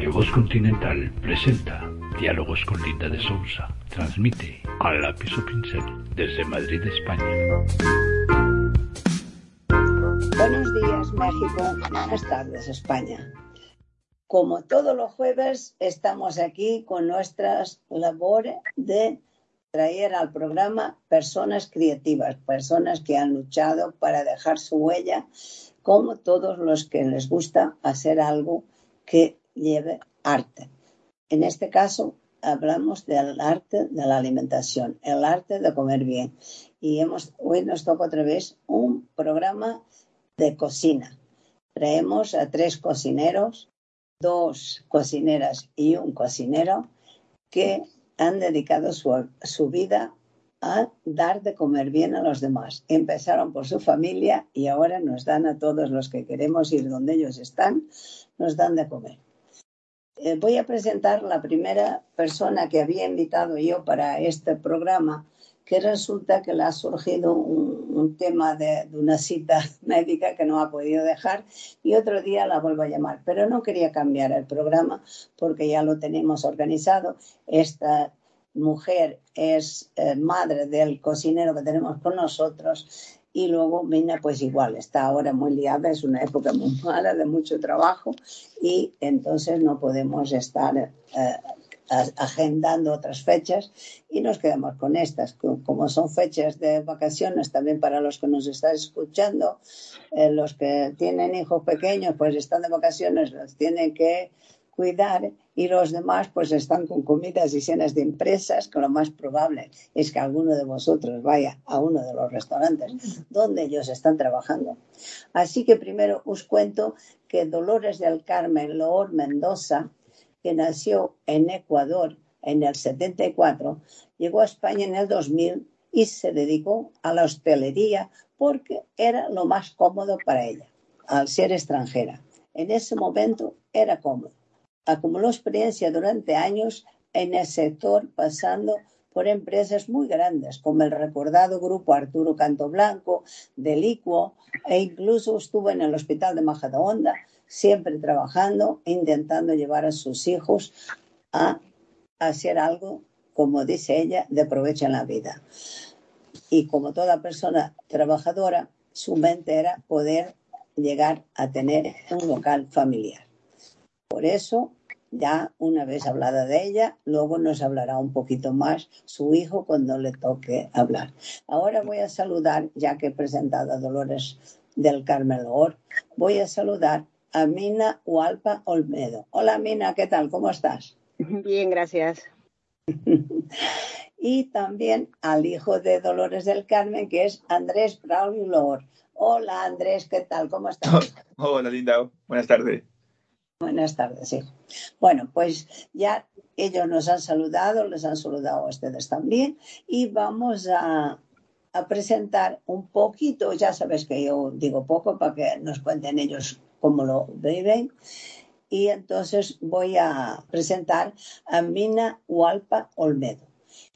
Radio Voz Continental presenta Diálogos con Linda de Sousa. Transmite a lápiz o pincel desde Madrid, España. Buenos días, México. Buenas tardes, España. Como todos los jueves, estamos aquí con nuestras labores de traer al programa personas creativas, personas que han luchado para dejar su huella, como todos los que les gusta hacer algo que lleve arte. En este caso, hablamos del arte de la alimentación, el arte de comer bien. Y hemos, hoy nos toca otra vez un programa de cocina. Traemos a tres cocineros, dos cocineras y un cocinero que han dedicado su, vida a dar de comer bien a los demás. Empezaron por su familia y ahora nos dan a todos los que queremos ir donde ellos están, nos dan de comer. Eh, voy a presentar la primera persona que había invitado yo para este programa, que resulta que le ha surgido un, tema de, una cita médica que no ha podido dejar y otro día la vuelvo a llamar. Pero no quería cambiar el programa porque ya lo tenemos organizado. Esta mujer es eh, madre del cocinero que tenemos con nosotros y luego Mina pues igual, está ahora muy liada, es una época muy mala de mucho trabajo y entonces no podemos estar eh, agendando otras fechas y nos quedamos con estas, como son fechas de vacaciones también para los que nos están escuchando, eh, los que tienen hijos pequeños pues están de vacaciones, los tienen que y los demás pues están con comidas y cenas de empresas, que lo más probable es que alguno de vosotros vaya a uno de los restaurantes donde ellos están trabajando. Así que primero os cuento que Dolores del Carmen Loor Mendoza, que nació en Ecuador en el 74, llegó a España en el 2000 y se dedicó a la hostelería porque era lo más cómodo para ella, al ser extranjera. En ese momento era cómodo acumuló experiencia durante años en el sector, pasando por empresas muy grandes, como el recordado grupo Arturo Canto Blanco, Delicuo, e incluso estuvo en el Hospital de Majadahonda, siempre trabajando intentando llevar a sus hijos a hacer algo, como dice ella, de provecho en la vida. Y como toda persona trabajadora, su mente era poder llegar a tener un local familiar. Por eso, ya una vez hablada de ella, luego nos hablará un poquito más su hijo cuando le toque hablar. Ahora voy a saludar, ya que he presentado a Dolores del Carmel Or, voy a saludar a Mina Hualpa Olmedo. Hola Mina, ¿qué tal? ¿Cómo estás? Bien, gracias. y también al hijo de Dolores del Carmen, que es Andrés Braulio Lor. Hola Andrés, ¿qué tal? ¿Cómo estás? Hola Linda, buenas tardes. Buenas tardes, hijo. Bueno, pues ya ellos nos han saludado, les han saludado a ustedes también y vamos a, presentar un poquito, ya sabes que yo digo poco para que nos cuenten ellos cómo lo viven. Y entonces voy a presentar a Mina Hualpa Olmedo.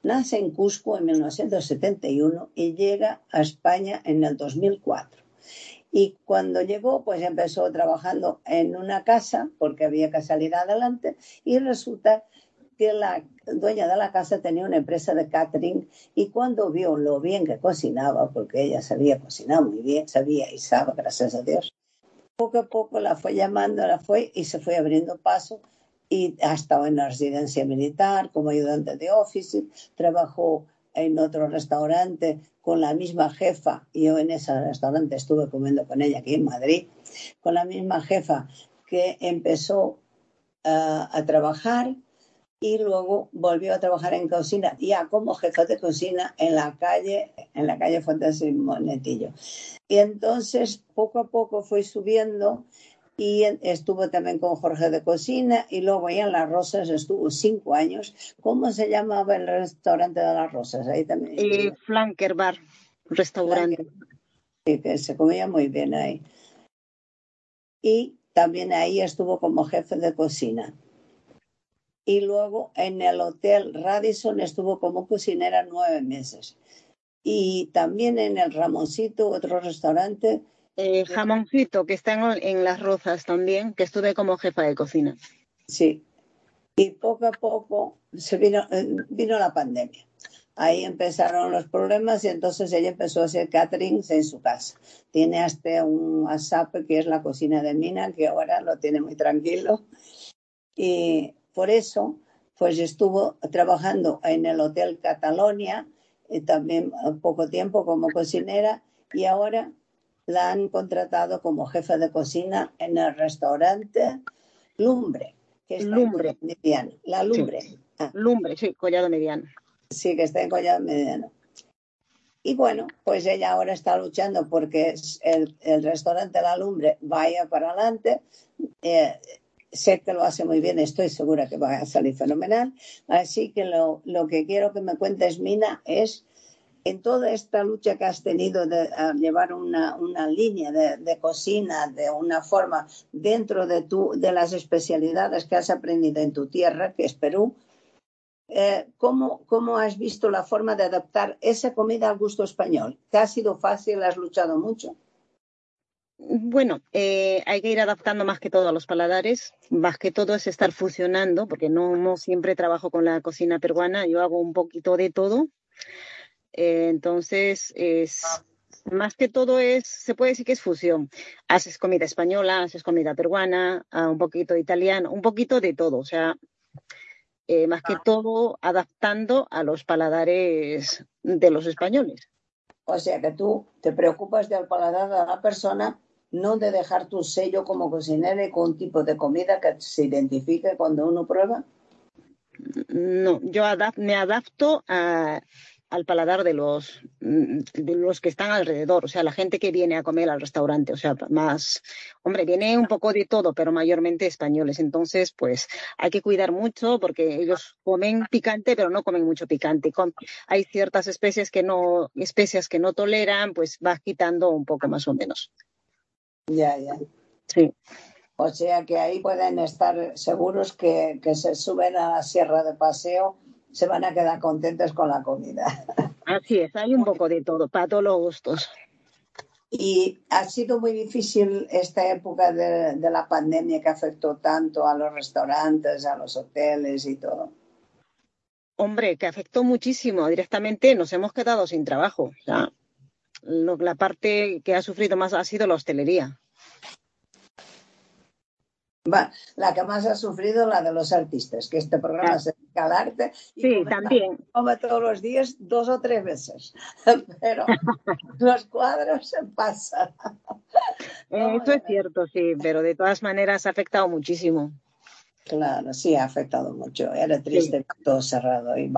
Nace en Cusco en 1971 y llega a España en el 2004. Y cuando llegó, pues empezó trabajando en una casa porque había que salir adelante y resulta que la dueña de la casa tenía una empresa de catering y cuando vio lo bien que cocinaba, porque ella sabía cocinar muy bien, sabía y sabe, gracias a Dios, poco a poco la fue llamando, la fue y se fue abriendo paso y ha estado en la residencia militar como ayudante de office, trabajó en otro restaurante con la misma jefa, yo en ese restaurante estuve comiendo con ella aquí en Madrid, con la misma jefa que empezó uh, a trabajar y luego volvió a trabajar en cocina, ya como jefa de cocina en la calle, en la calle Fuentes y Monetillo. Y entonces poco a poco fue subiendo y estuvo también con Jorge de Cocina y luego ahí en Las Rosas estuvo cinco años. ¿Cómo se llamaba el restaurante de Las Rosas? Ahí también. Eh, Flanker Bar, restaurante. Sí, que se comía muy bien ahí. Y también ahí estuvo como jefe de cocina. Y luego en el Hotel Radisson estuvo como cocinera nueve meses. Y también en el Ramoncito, otro restaurante, eh, jamoncito, que está en, Las Rozas también, que estuve como jefa de cocina. Sí. Y poco a poco se vino, eh, vino la pandemia. Ahí empezaron los problemas y entonces ella empezó a hacer caterings en su casa. Tiene hasta un WhatsApp que es la cocina de Mina, que ahora lo tiene muy tranquilo. Y por eso, pues estuvo trabajando en el Hotel Catalonia, y también poco tiempo como cocinera, y ahora la han contratado como jefa de cocina en el restaurante Lumbre, que está Lumbre. en Mediano. La Lumbre. Ah, Lumbre, sí, collado mediano. sí, que está en Collado Mediano. Y bueno, pues ella ahora está luchando porque es el, el restaurante La Lumbre vaya para adelante. Eh, sé que lo hace muy bien, estoy segura que va a salir fenomenal. Así que lo, lo que quiero que me cuentes, Mina, es en toda esta lucha que has tenido de llevar una, línea de, cocina de una forma dentro de, tu, de las especialidades que has aprendido en tu tierra, que es Perú, eh, ¿cómo, ¿cómo has visto la forma de adaptar esa comida al gusto español? ¿Te ha sido fácil? ¿Has luchado mucho? Bueno, eh, hay que ir adaptando más que todo a los paladares, más que todo es estar fusionando, porque no siempre trabajo con la cocina peruana, yo hago un poquito de todo. Eh, entonces, es más que todo es, se puede decir que es fusión. Haces comida española, haces comida peruana, ah, un poquito de italiano, un poquito de todo. O sea, eh, más que todo adaptando a los paladares de los españoles. O sea que tú te preocupas del paladar de la persona, no de dejar tu sello como cocinera y con un tipo de comida que se identifique cuando uno prueba. No, yo adap- me adapto a- al paladar de los, mm, de los que están alrededor, o sea, la gente que viene a comer al restaurante, o sea, más, hombre, viene un poco de todo, pero mayormente españoles. Entonces, pues hay que cuidar mucho porque ellos comen picante, pero no comen mucho picante. Hay ciertas especies que no, especias que no toleran, pues vas quitando un poco más o menos. Ya, ya. Sí. O sea que ahí pueden estar seguros que, que se suben a la sierra de paseo, se van a quedar contentos con la comida. Así es, hay un poco de todo, para todos los gustos. Y ha sido muy difícil esta época de, de la pandemia que afectó tanto a los restaurantes, a los hoteles y todo. Hombre, que afectó muchísimo. Directamente nos hemos quedado sin trabajo. Lo- la parte que ha sufrido más ha sido la hostelería. Va, la que más ha sufrido la de los artistas, que este programa Ah. se dedica al arte y Sí, come- también. come todos los días dos o tres veces, pero los cuadros se pasan. Eh, Eso es cierto, sí, pero de todas maneras ha afectado muchísimo. Claro, sí, ha afectado mucho. Era triste ver todo cerrado y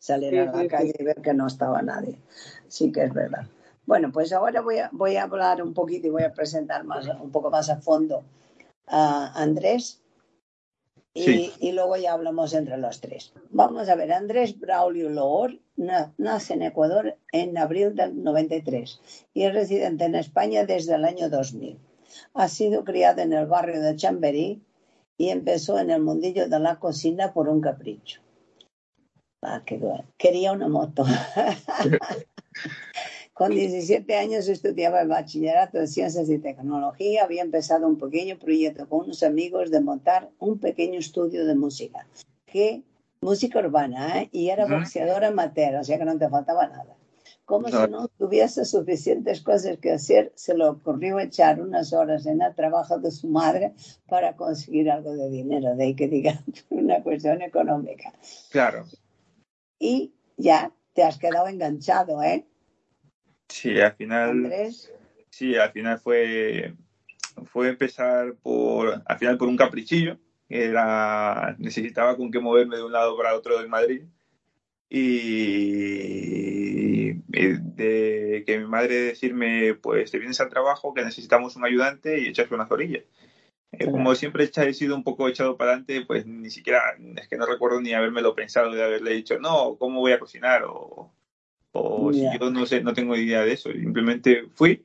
salir Sí, a la sí, calle y ver que no estaba nadie. Sí que es verdad. Bueno, pues ahora voy a, voy a hablar un poquito y voy a presentar más, un poco más a fondo a Andrés y, Sí. y luego ya hablamos entre los tres. Vamos a ver, Andrés Braulio Loor na- nace en Ecuador en abril del 93 y es residente en España desde el año 2000. Ha sido criado en el barrio de Chamberí y empezó en el mundillo de la cocina por un capricho. Ah, qué bueno. Quería una moto. Con 17 años estudiaba el bachillerato de Ciencias y Tecnología. Había empezado un pequeño proyecto con unos amigos de montar un pequeño estudio de música. Que, música urbana, ¿eh? Y era Ujú. boxeador amateur, o sea que no te faltaba nada. Como si no tuviese suficientes cosas que hacer, se le ocurrió echar unas horas en el trabajo de su madre para conseguir algo de dinero, de ahí que diga una cuestión económica. Claro. Y ya te has quedado enganchado, ¿eh, Sí, al final, Andrés? sí, al final fue, fue empezar por, al final por un caprichillo, era, necesitaba con qué moverme de un lado para otro de Madrid. Y de que mi madre decirme, pues te vienes al trabajo, que necesitamos un ayudante y echarse unas orillas. Eh, Claro. Como siempre he sido un poco echado para adelante, pues ni siquiera, es que no recuerdo ni habérmelo pensado, de haberle dicho, no, ¿cómo voy a cocinar? O, o Ya. si yo no sé, no tengo idea de eso. Simplemente fui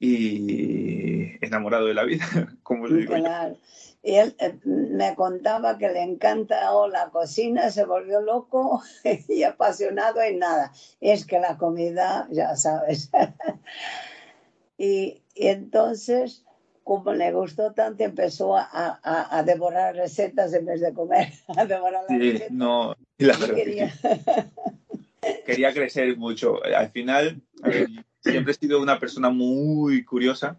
y enamorado de la vida, como lo digo yo. Claro. Y él eh, me contaba que le encanta oh, la cocina, se volvió loco y apasionado en nada. Es que la comida, ya sabes. y, y entonces, como le gustó tanto, empezó a, a, devorar recetas en vez de comer, a devorar las sí, No, la quería. Quería crecer mucho. Al final, siempre he sido una persona muy curiosa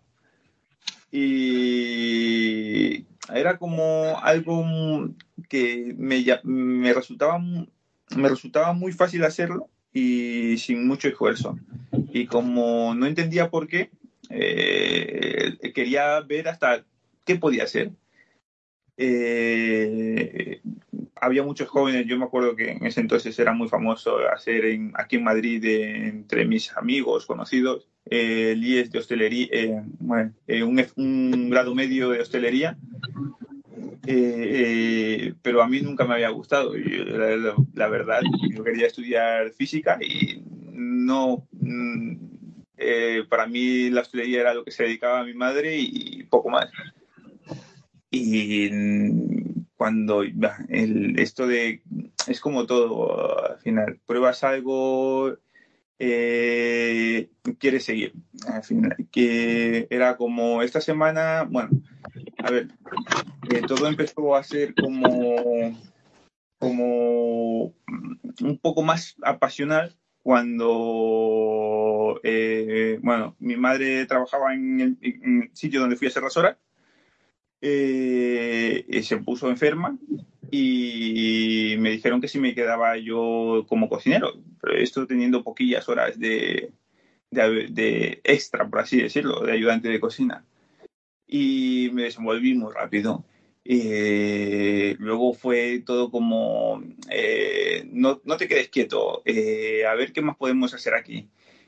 y era como algo que me, me, resultaba, me resultaba muy fácil hacerlo y sin mucho esfuerzo. Y como no entendía por qué, eh, quería ver hasta qué podía hacer. Eh, había muchos jóvenes, yo me acuerdo que en ese entonces era muy famoso hacer en, aquí en Madrid entre mis amigos, conocidos, eh, IES de hostelería, eh, un, grado medio de hostelería, pero a mí nunca me había gustado. Y la, verdad, yo quería estudiar física y no, mm, para mí la hostelería era lo que se dedicaba a mi madre y poco más. Y cuando el, esto de es como todo al final pruebas algo eh, quieres seguir al final que era como esta semana bueno a ver eh, todo empezó a ser como como un poco más apasional cuando eh, bueno mi madre trabajaba en el, en el, sitio donde fui a hacer las horas eh, se puso enferma y me dijeron que si me quedaba yo como cocinero, pero esto teniendo poquillas horas de, de, extra, por así decirlo, de ayudante de cocina. Y me desenvolví muy rápido. Eh, luego fue todo como, eh, no, te quedes quieto, eh, a ver qué más podemos hacer aquí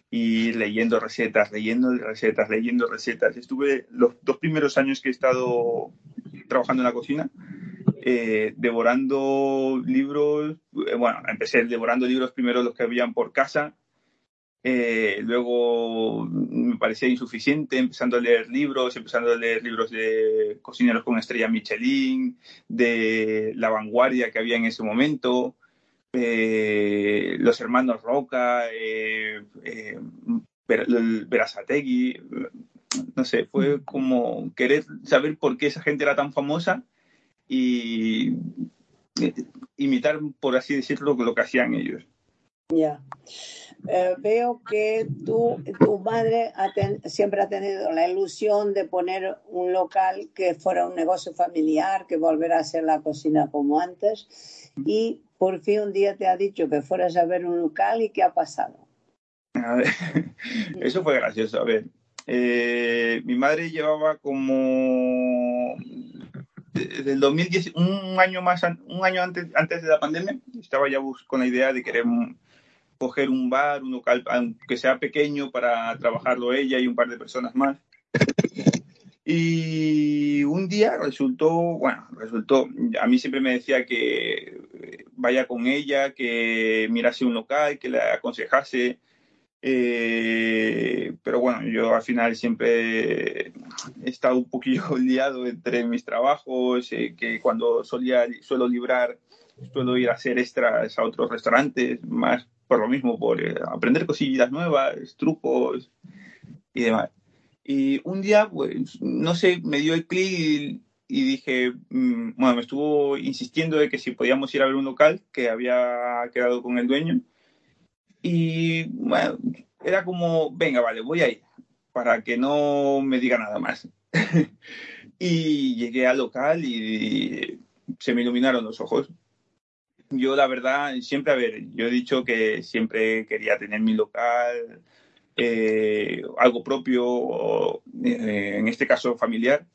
y leyendo recetas, leyendo recetas, leyendo recetas. Estuve los dos primeros años que he estado trabajando en la cocina, eh, devorando libros, eh, bueno, empecé devorando libros primero los que habían por casa, eh, luego me parecía insuficiente, empezando a leer libros, empezando a leer libros de cocineros con estrella Michelin, de la vanguardia que había en ese momento, eh, los hermanos Roca, eh, eh, Verazategui, no sé, fue como querer saber por qué esa gente era tan famosa y imitar, por así decirlo, lo que hacían ellos. Ya. veo que tú, tu madre siempre ha tenido la ilusión de poner un local que fuera un negocio familiar, que volviera a ser la cocina como antes. Y por fin un día te ha dicho que fueras a ver un local y qué ha pasado. A ver, eso fue gracioso. A ver, eh, mi madre llevaba como desde el 2010, un año más, un año antes, antes de la pandemia, estaba ya con la idea de querer coger un bar, un local, aunque sea pequeño, para trabajarlo ella y un par de personas más. Y un día resultó, bueno, resultó, a mí siempre me decía que vaya con ella, que mirase un local, que le aconsejase. Eh, pero bueno, yo al final siempre he estado un poquillo liado entre mis trabajos, eh, que cuando solía, suelo librar, suelo ir a hacer extras a otros restaurantes, más por lo mismo, por eh, aprender cosillas nuevas, trucos y demás. Y un día, pues, no sé, me dio el clic y, dije, mm, bueno, me estuvo insistiendo de que si podíamos ir a ver un local que había quedado con el dueño. Y bueno, era como, venga, vale, voy a ir, para que no me diga nada más. y llegué al local y se me iluminaron los ojos. Yo, la verdad, siempre, a ver, yo he dicho que siempre quería tener mi local, eh, algo propio, eh, en este caso familiar,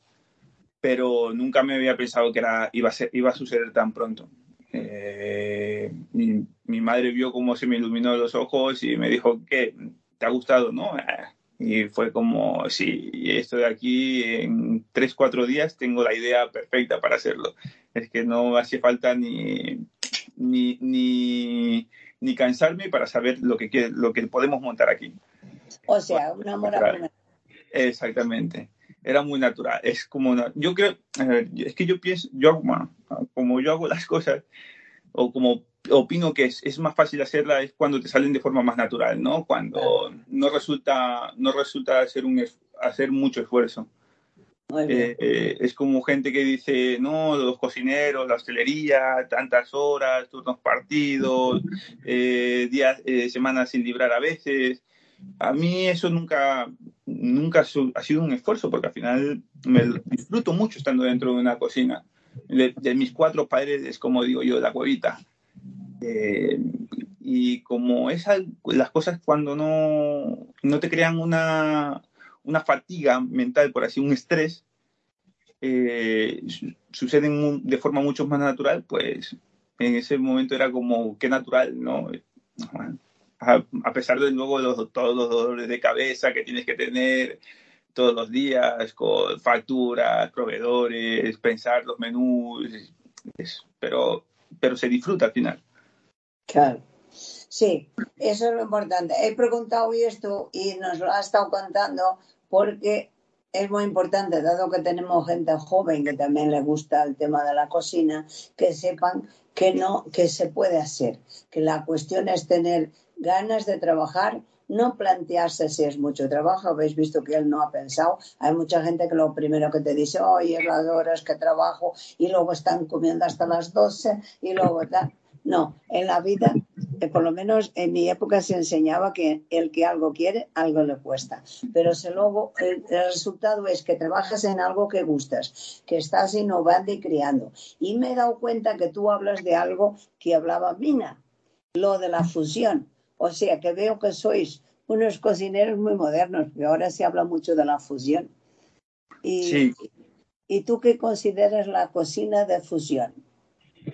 pero nunca me había pensado que era, iba, a ser, iba a suceder tan pronto. Eh, mi, mi, madre vio cómo se me iluminó los ojos y me dijo, ¿qué? ¿Te ha gustado? ¿No? Y fue como, sí, estoy aquí en tres, cuatro días, tengo la idea perfecta para hacerlo. Es que no hace falta ni, ni, ni, ni cansarme para saber lo que, lo que podemos montar aquí. O sea, un amor a Exactamente. Era muy natural. Es como, yo creo, es que yo pienso, yo, bueno, como yo hago las cosas, o como opino que es, es, más fácil hacerla es cuando te salen de forma más natural, ¿no? Cuando no resulta, no resulta hacer, un, hacer mucho esfuerzo. Eh, eh, es como gente que dice, no, los cocineros, la hostelería, tantas horas, turnos partidos, eh, días, semanas sin librar a veces. A mí eso nunca, nunca ha sido un esfuerzo, porque al final me disfruto mucho estando dentro de una cocina. De, mis cuatro paredes, como digo yo, la cuevita. y como esas, las cosas cuando no, no te crean una, una fatiga mental, por así, un estrés, eh, suceden de forma mucho más natural, pues en ese momento era como que natural, ¿no? A, pesar de luego los, todos los dolores de cabeza que tienes que tener todos los días, con facturas, proveedores, pensar los menús, pero, pero se disfruta al final. Claro. Sí, eso es lo importante. He preguntado esto y nos lo ha estado contando porque es muy importante, dado que tenemos gente joven que también le gusta el tema de la cocina, que sepan que no, que se puede hacer, que la cuestión es tener ganas de trabajar, no plantearse si es mucho trabajo, habéis visto que él no ha pensado, hay mucha gente que lo primero que te dice, oye, las horas que trabajo y luego están comiendo hasta las 12 y luego, ¿verdad? No, en la vida, eh, por lo menos en mi época se enseñaba que el que algo quiere, algo le cuesta. Pero si luego el, resultado es que trabajas en algo que gustas, que estás innovando y creando. Y me he dado cuenta que tú hablas de algo que hablaba Mina, lo de la fusión. O sea, que veo que sois unos cocineros muy modernos, que ahora se habla mucho de la fusión. Y, sí. ¿Y tú qué consideras la cocina de fusión?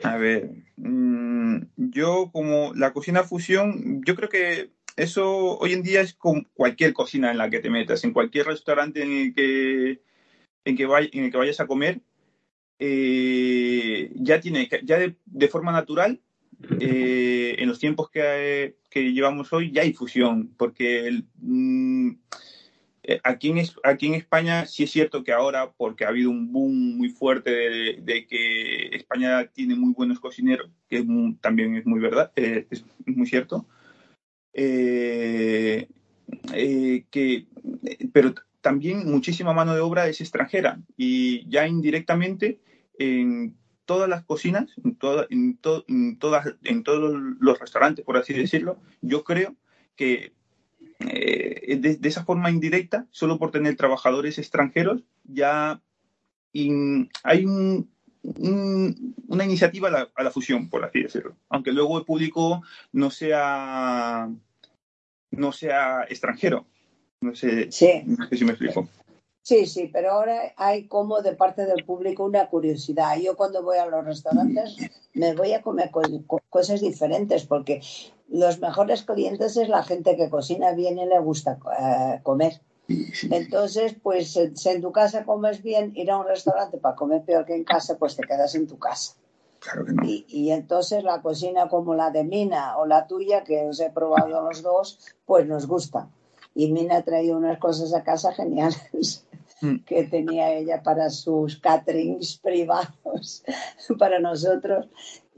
A ver, mm, yo como la cocina fusión, yo creo que eso hoy en día es con cualquier cocina en la que te metas, en cualquier restaurante en el que, en que, en el que vayas a comer, eh, ya tiene, ya de, forma natural, eh, en los tiempos que, que, llevamos hoy, ya hay fusión, porque el, mm, eh, aquí, en, aquí en España sí es cierto que ahora, porque ha habido un boom muy fuerte de, que España tiene muy buenos cocineros, que también es muy verdad, eh, es muy cierto, eh, que, pero también muchísima mano de obra es extranjera y ya indirectamente en todas las cocinas, en, en, en, todas, en todos los restaurantes, por así decirlo, yo creo que eh, de, esa forma indirecta, solo por tener trabajadores extranjeros, ya hay una iniciativa a la, fusión, por así decirlo. Aunque luego el público no sea, no sea extranjero. No sé, no sé si me explico. Sí, sí, pero ahora hay como de parte del público una curiosidad. Yo cuando voy a los restaurantes me voy a comer cosas diferentes porque los mejores clientes es la gente que cocina bien y le gusta eh, comer. Entonces, pues si en tu casa comes bien, ir a un restaurante para comer peor que en casa, pues te quedas en tu casa. Claro que no. y, y, entonces la cocina como la de Mina o la tuya, que os he probado los dos, pues nos gusta. Y Mina ha traído unas cosas a casa geniales. Que tenía ella para sus caterings privados, para nosotros.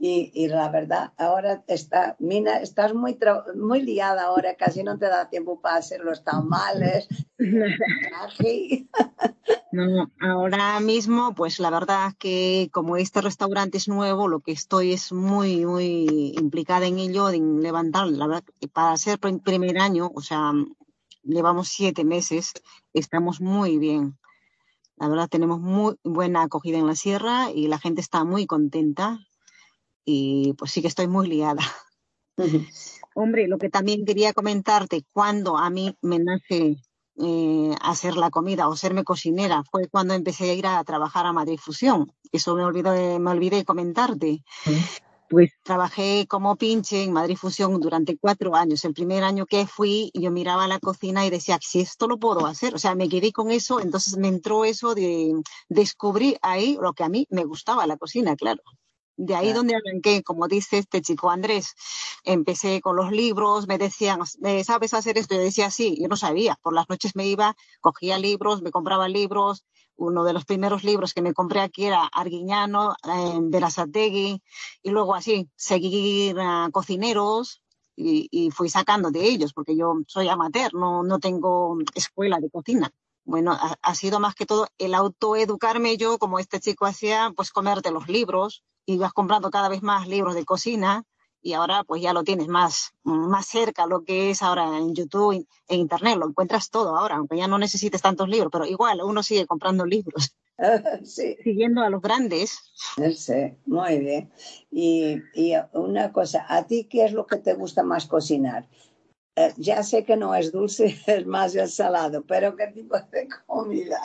Y, la verdad, ahora está, Mina, estás muy, muy liada ahora, casi no te da tiempo para hacer los tamales. no, ahora mismo, pues la verdad que como este restaurante es nuevo, lo que estoy es muy, muy implicada en ello, en levantar, la verdad, para ser primer año, o sea, llevamos siete meses, estamos muy bien. La verdad, tenemos muy buena acogida en la sierra y la gente está muy contenta y pues sí que estoy muy liada. Hombre, lo que también quería comentarte, cuando a mí me nace eh, hacer la comida o serme cocinera, fue cuando empecé a ir a trabajar a Madrid Fusión. Eso me olvidé, me olvidé comentarte. Pues trabajé como pinche en Madrid Fusión durante cuatro años. El primer año que fui, yo miraba la cocina y decía, si esto lo puedo hacer. O sea, me quedé con eso, entonces me entró eso de descubrir ahí lo que a mí me gustaba, la cocina, claro. De ahí donde arranqué, como dice este chico Andrés, empecé con los libros, me decían, ¿sabes hacer esto? Yo decía, sí, yo no sabía. Por las noches me iba, cogía libros, me compraba libros. Uno de los primeros libros que me compré aquí era Arguiñano, eh, Berazategui, y luego así, seguir a cocineros, y, fui sacando de ellos, porque yo soy amateur, no, no tengo escuela de cocina. bueno, ha, sido más que todo el autoeducarme yo, como este chico hacía, pues comerte los libros, y vas comprando cada vez más libros de cocina, y ahora pues ya lo tienes más, más cerca lo que es ahora en YouTube e Internet, lo encuentras todo ahora, aunque ya no necesites tantos libros, pero igual uno sigue comprando libros. sí. Siguiendo a los grandes. Sí, muy bien. Y, y, una cosa, ¿a ti qué es lo que te gusta más cocinar? Eh, ya sé que no es dulce, es más el salado, pero ¿qué tipo de comida?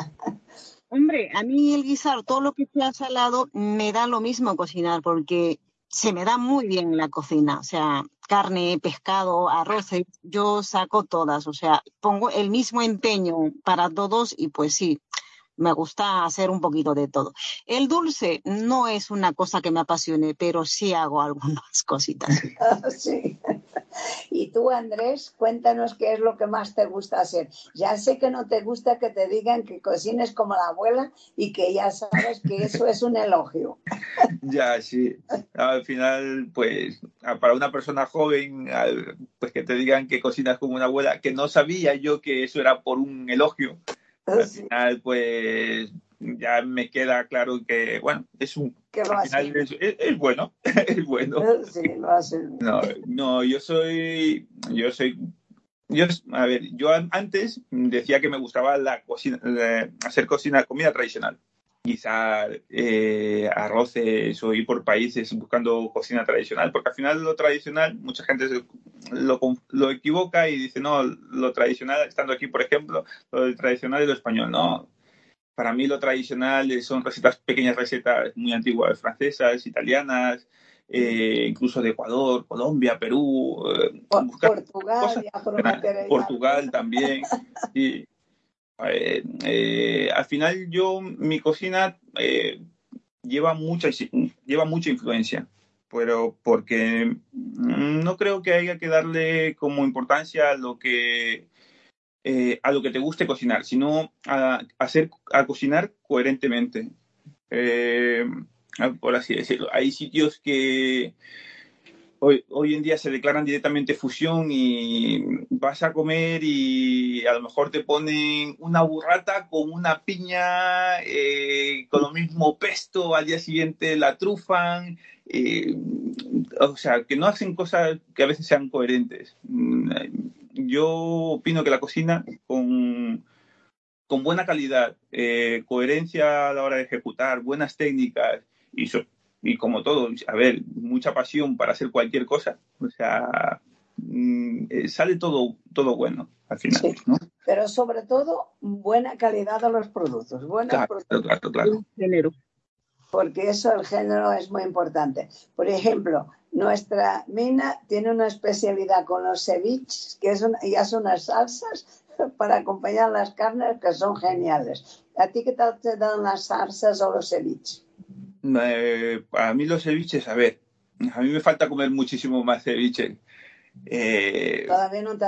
Hombre, a mí el guisar, todo lo que sea salado, me da lo mismo cocinar, porque se me da muy bien la cocina, o sea, carne, pescado, arroz, yo saco todas, o sea, pongo el mismo empeño para todos y pues sí, me gusta hacer un poquito de todo. El dulce no es una cosa que me apasione, pero sí hago algunas cositas. sí. Y tú, Andrés, cuéntanos qué es lo que más te gusta hacer. Ya sé que no te gusta que te digan que cocines como la abuela y que ya sabes que eso es un elogio. Ya, sí. Al final, pues, para una persona joven, pues que te digan que cocinas como una abuela, que no sabía yo que eso era por un elogio al final, pues ya me queda claro que, bueno, es un. Es, bueno, es bueno. Sí, lo hace. No, no, yo soy. Yo soy. Yo, a ver, yo antes decía que me gustaba la cocina, hacer cocina, comida tradicional guisar eh, arroces o ir por países buscando cocina tradicional, porque al final lo tradicional, mucha gente lo, lo, equivoca y dice, no, lo tradicional, estando aquí, por ejemplo, lo tradicional es lo español, no. Para mí lo tradicional son recetas, pequeñas recetas muy antiguas, francesas, italianas, eh, incluso de Ecuador, Colombia, Perú, eh, Portugal, Portugal también. y, eh, al final yo, mi cocina lleva, mucha, lleva mucha influencia, pero porque no creo que haya que darle como importancia a lo que, a lo que te guste cocinar, sino a, hacer, a cocinar coherentemente. por así decirlo. Hay sitios que hoy, hoy en día se declaran directamente fusión y vas a comer y a lo mejor te ponen una burrata con una piña, eh, con lo mismo pesto, al día siguiente la trufan. Eh, o sea, que no hacen cosas que a veces sean coherentes. Yo opino que la cocina con, con buena calidad, eh, coherencia a la hora de ejecutar, buenas técnicas y, y como todo, a ver, mucha pasión para hacer cualquier cosa. O sea, mm, eh, sale todo, todo bueno al final, ¿no? Pero sobre todo, buena calidad de los productos. Buenos productos. claro, claro. Porque eso, el género es muy importante. Por ejemplo, nuestra mina tiene una especialidad con los ceviches, que es ya son unas salsas para acompañar las carnes que son geniales. ¿A ti qué tal te dan las salsas o los ceviches? Eh, para mí los ceviches, a ver, a mí me falta comer muchísimo más ceviche. Eh,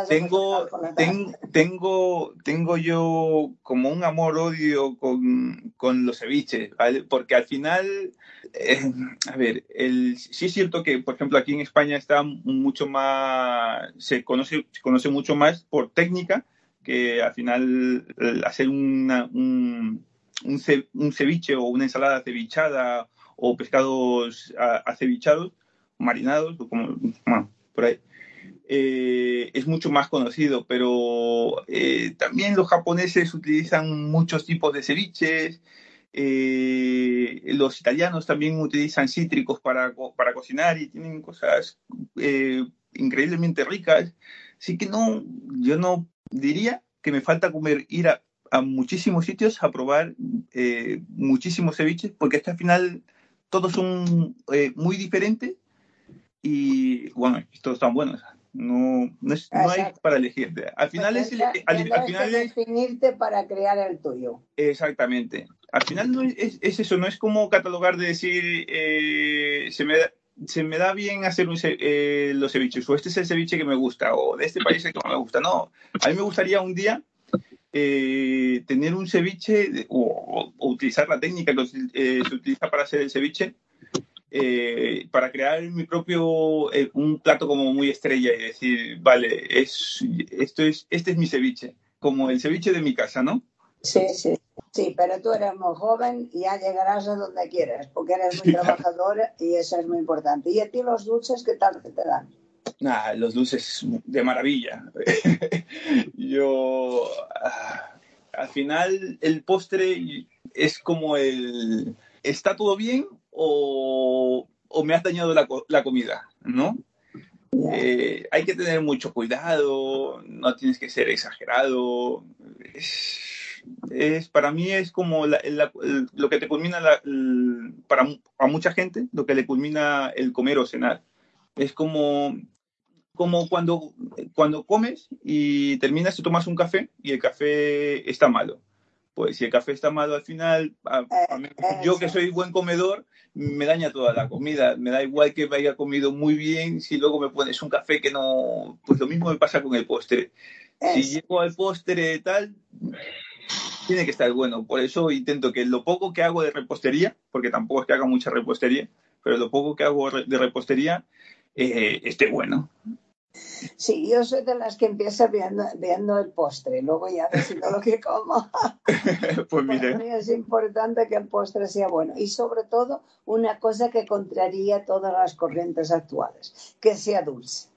tengo, tengo, tengo yo como un amor-odio con, con, los ceviches, ¿vale? Porque al final, eh, a ver, el, sí es cierto que, por ejemplo, aquí en España está mucho más, se conoce, se conoce mucho más por técnica que al final hacer una, un, un, ceviche o una ensalada cevichada o pescados acevichados, marinados, como, bueno, por ahí. Eh, es mucho más conocido, pero eh, también los japoneses utilizan muchos tipos de ceviches, eh, los italianos también utilizan cítricos para, para cocinar y tienen cosas increíblemente ricas, así que no, yo no diría que me falta comer, ir a, a muchísimos sitios a probar eh, muchísimos ceviches, porque al final todos son eh, muy diferentes y bueno, todos están buenos. No, no, es, no hay para elegir. Al final pues es, al, final es definirte para crear el tuyo. Exactamente. Al final no es, es eso, no es como catalogar de decir eh, se me se me da bien hacer un, los ceviches, o este es el ceviche que me gusta, o de este país es el que me gusta. No, a mí me gustaría un día eh, tener un ceviche o, utilizar la técnica que eh, se utiliza para hacer el ceviche eh, para crear mi propio un plato como muy estrella y decir vale es esto es este es mi ceviche como el ceviche de mi casa no Sí, sí, sí, pero tú eres muy joven y ya llegarás a donde quieres, porque eres muy trabajadora y eso es muy importante. ¿Y a ti los dulces qué tal te dan? Nah, los dulces de maravilla. Yo, ah, al final, el postre es como el, ¿está todo bien o, me has dañado la, comida? ¿No? Eh, hay que tener mucho cuidado, no tienes que ser exagerado. Es, para mí es como lo que te culmina para a mucha gente, lo que le culmina el comer o cenar. Es como, como cuando, cuando comes y terminas, te tomas un café y el café está malo pues si el café está malo al final, eh, yo que soy buen comedor, me daña toda la comida. Me da igual que me haya comido muy bien, si luego me pones un café que no, pues lo mismo me pasa con el postre. Si llego al postre tal, tiene que estar bueno. Por eso intento que lo poco que hago de repostería, porque tampoco es que haga mucha repostería, pero lo poco que hago de repostería eh, esté bueno. Sí, yo soy de las que empieza viendo, viendo el postre, luego ya decido lo que como. pues mire. Para mí es importante que el postre sea bueno y sobre todo una cosa que contraría todas las corrientes actuales, que sea dulce.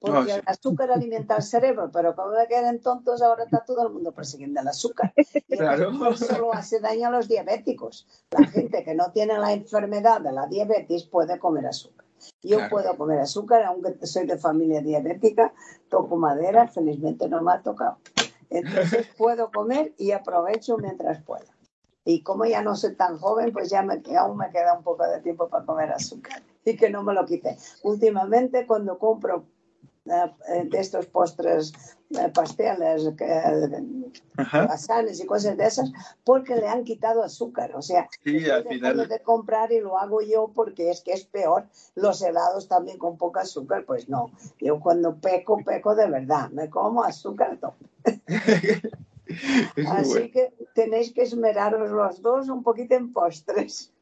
Porque el azúcar alimenta al cerebro, pero como me queden tontos, ahora está todo el mundo persiguiendo el azúcar. Y claro. solo hace daño a los diabéticos. La gente que no tiene la enfermedad de la diabetes puede comer azúcar. Yo puedo comer azúcar, aunque soy de familia diabética, toco madera, felizmente no me ha tocado. Entonces puedo comer y aprovecho mientras pueda. Y como ya no soy tan joven, pues ya me, aún me queda un poco de tiempo para comer azúcar y que no me lo quite. Últimamente cuando compro de estos postres, eh, pasteles, lasanes y cosas de esas, porque le han quitado azúcar. O sea, sí, al final... de comprar y lo hago yo porque es que es peor. Los helados también con poco azúcar, pues no. Yo cuando peco, peco de verdad. Me como azúcar top. Así que tenéis que esmeraros los dos un poquito en postres.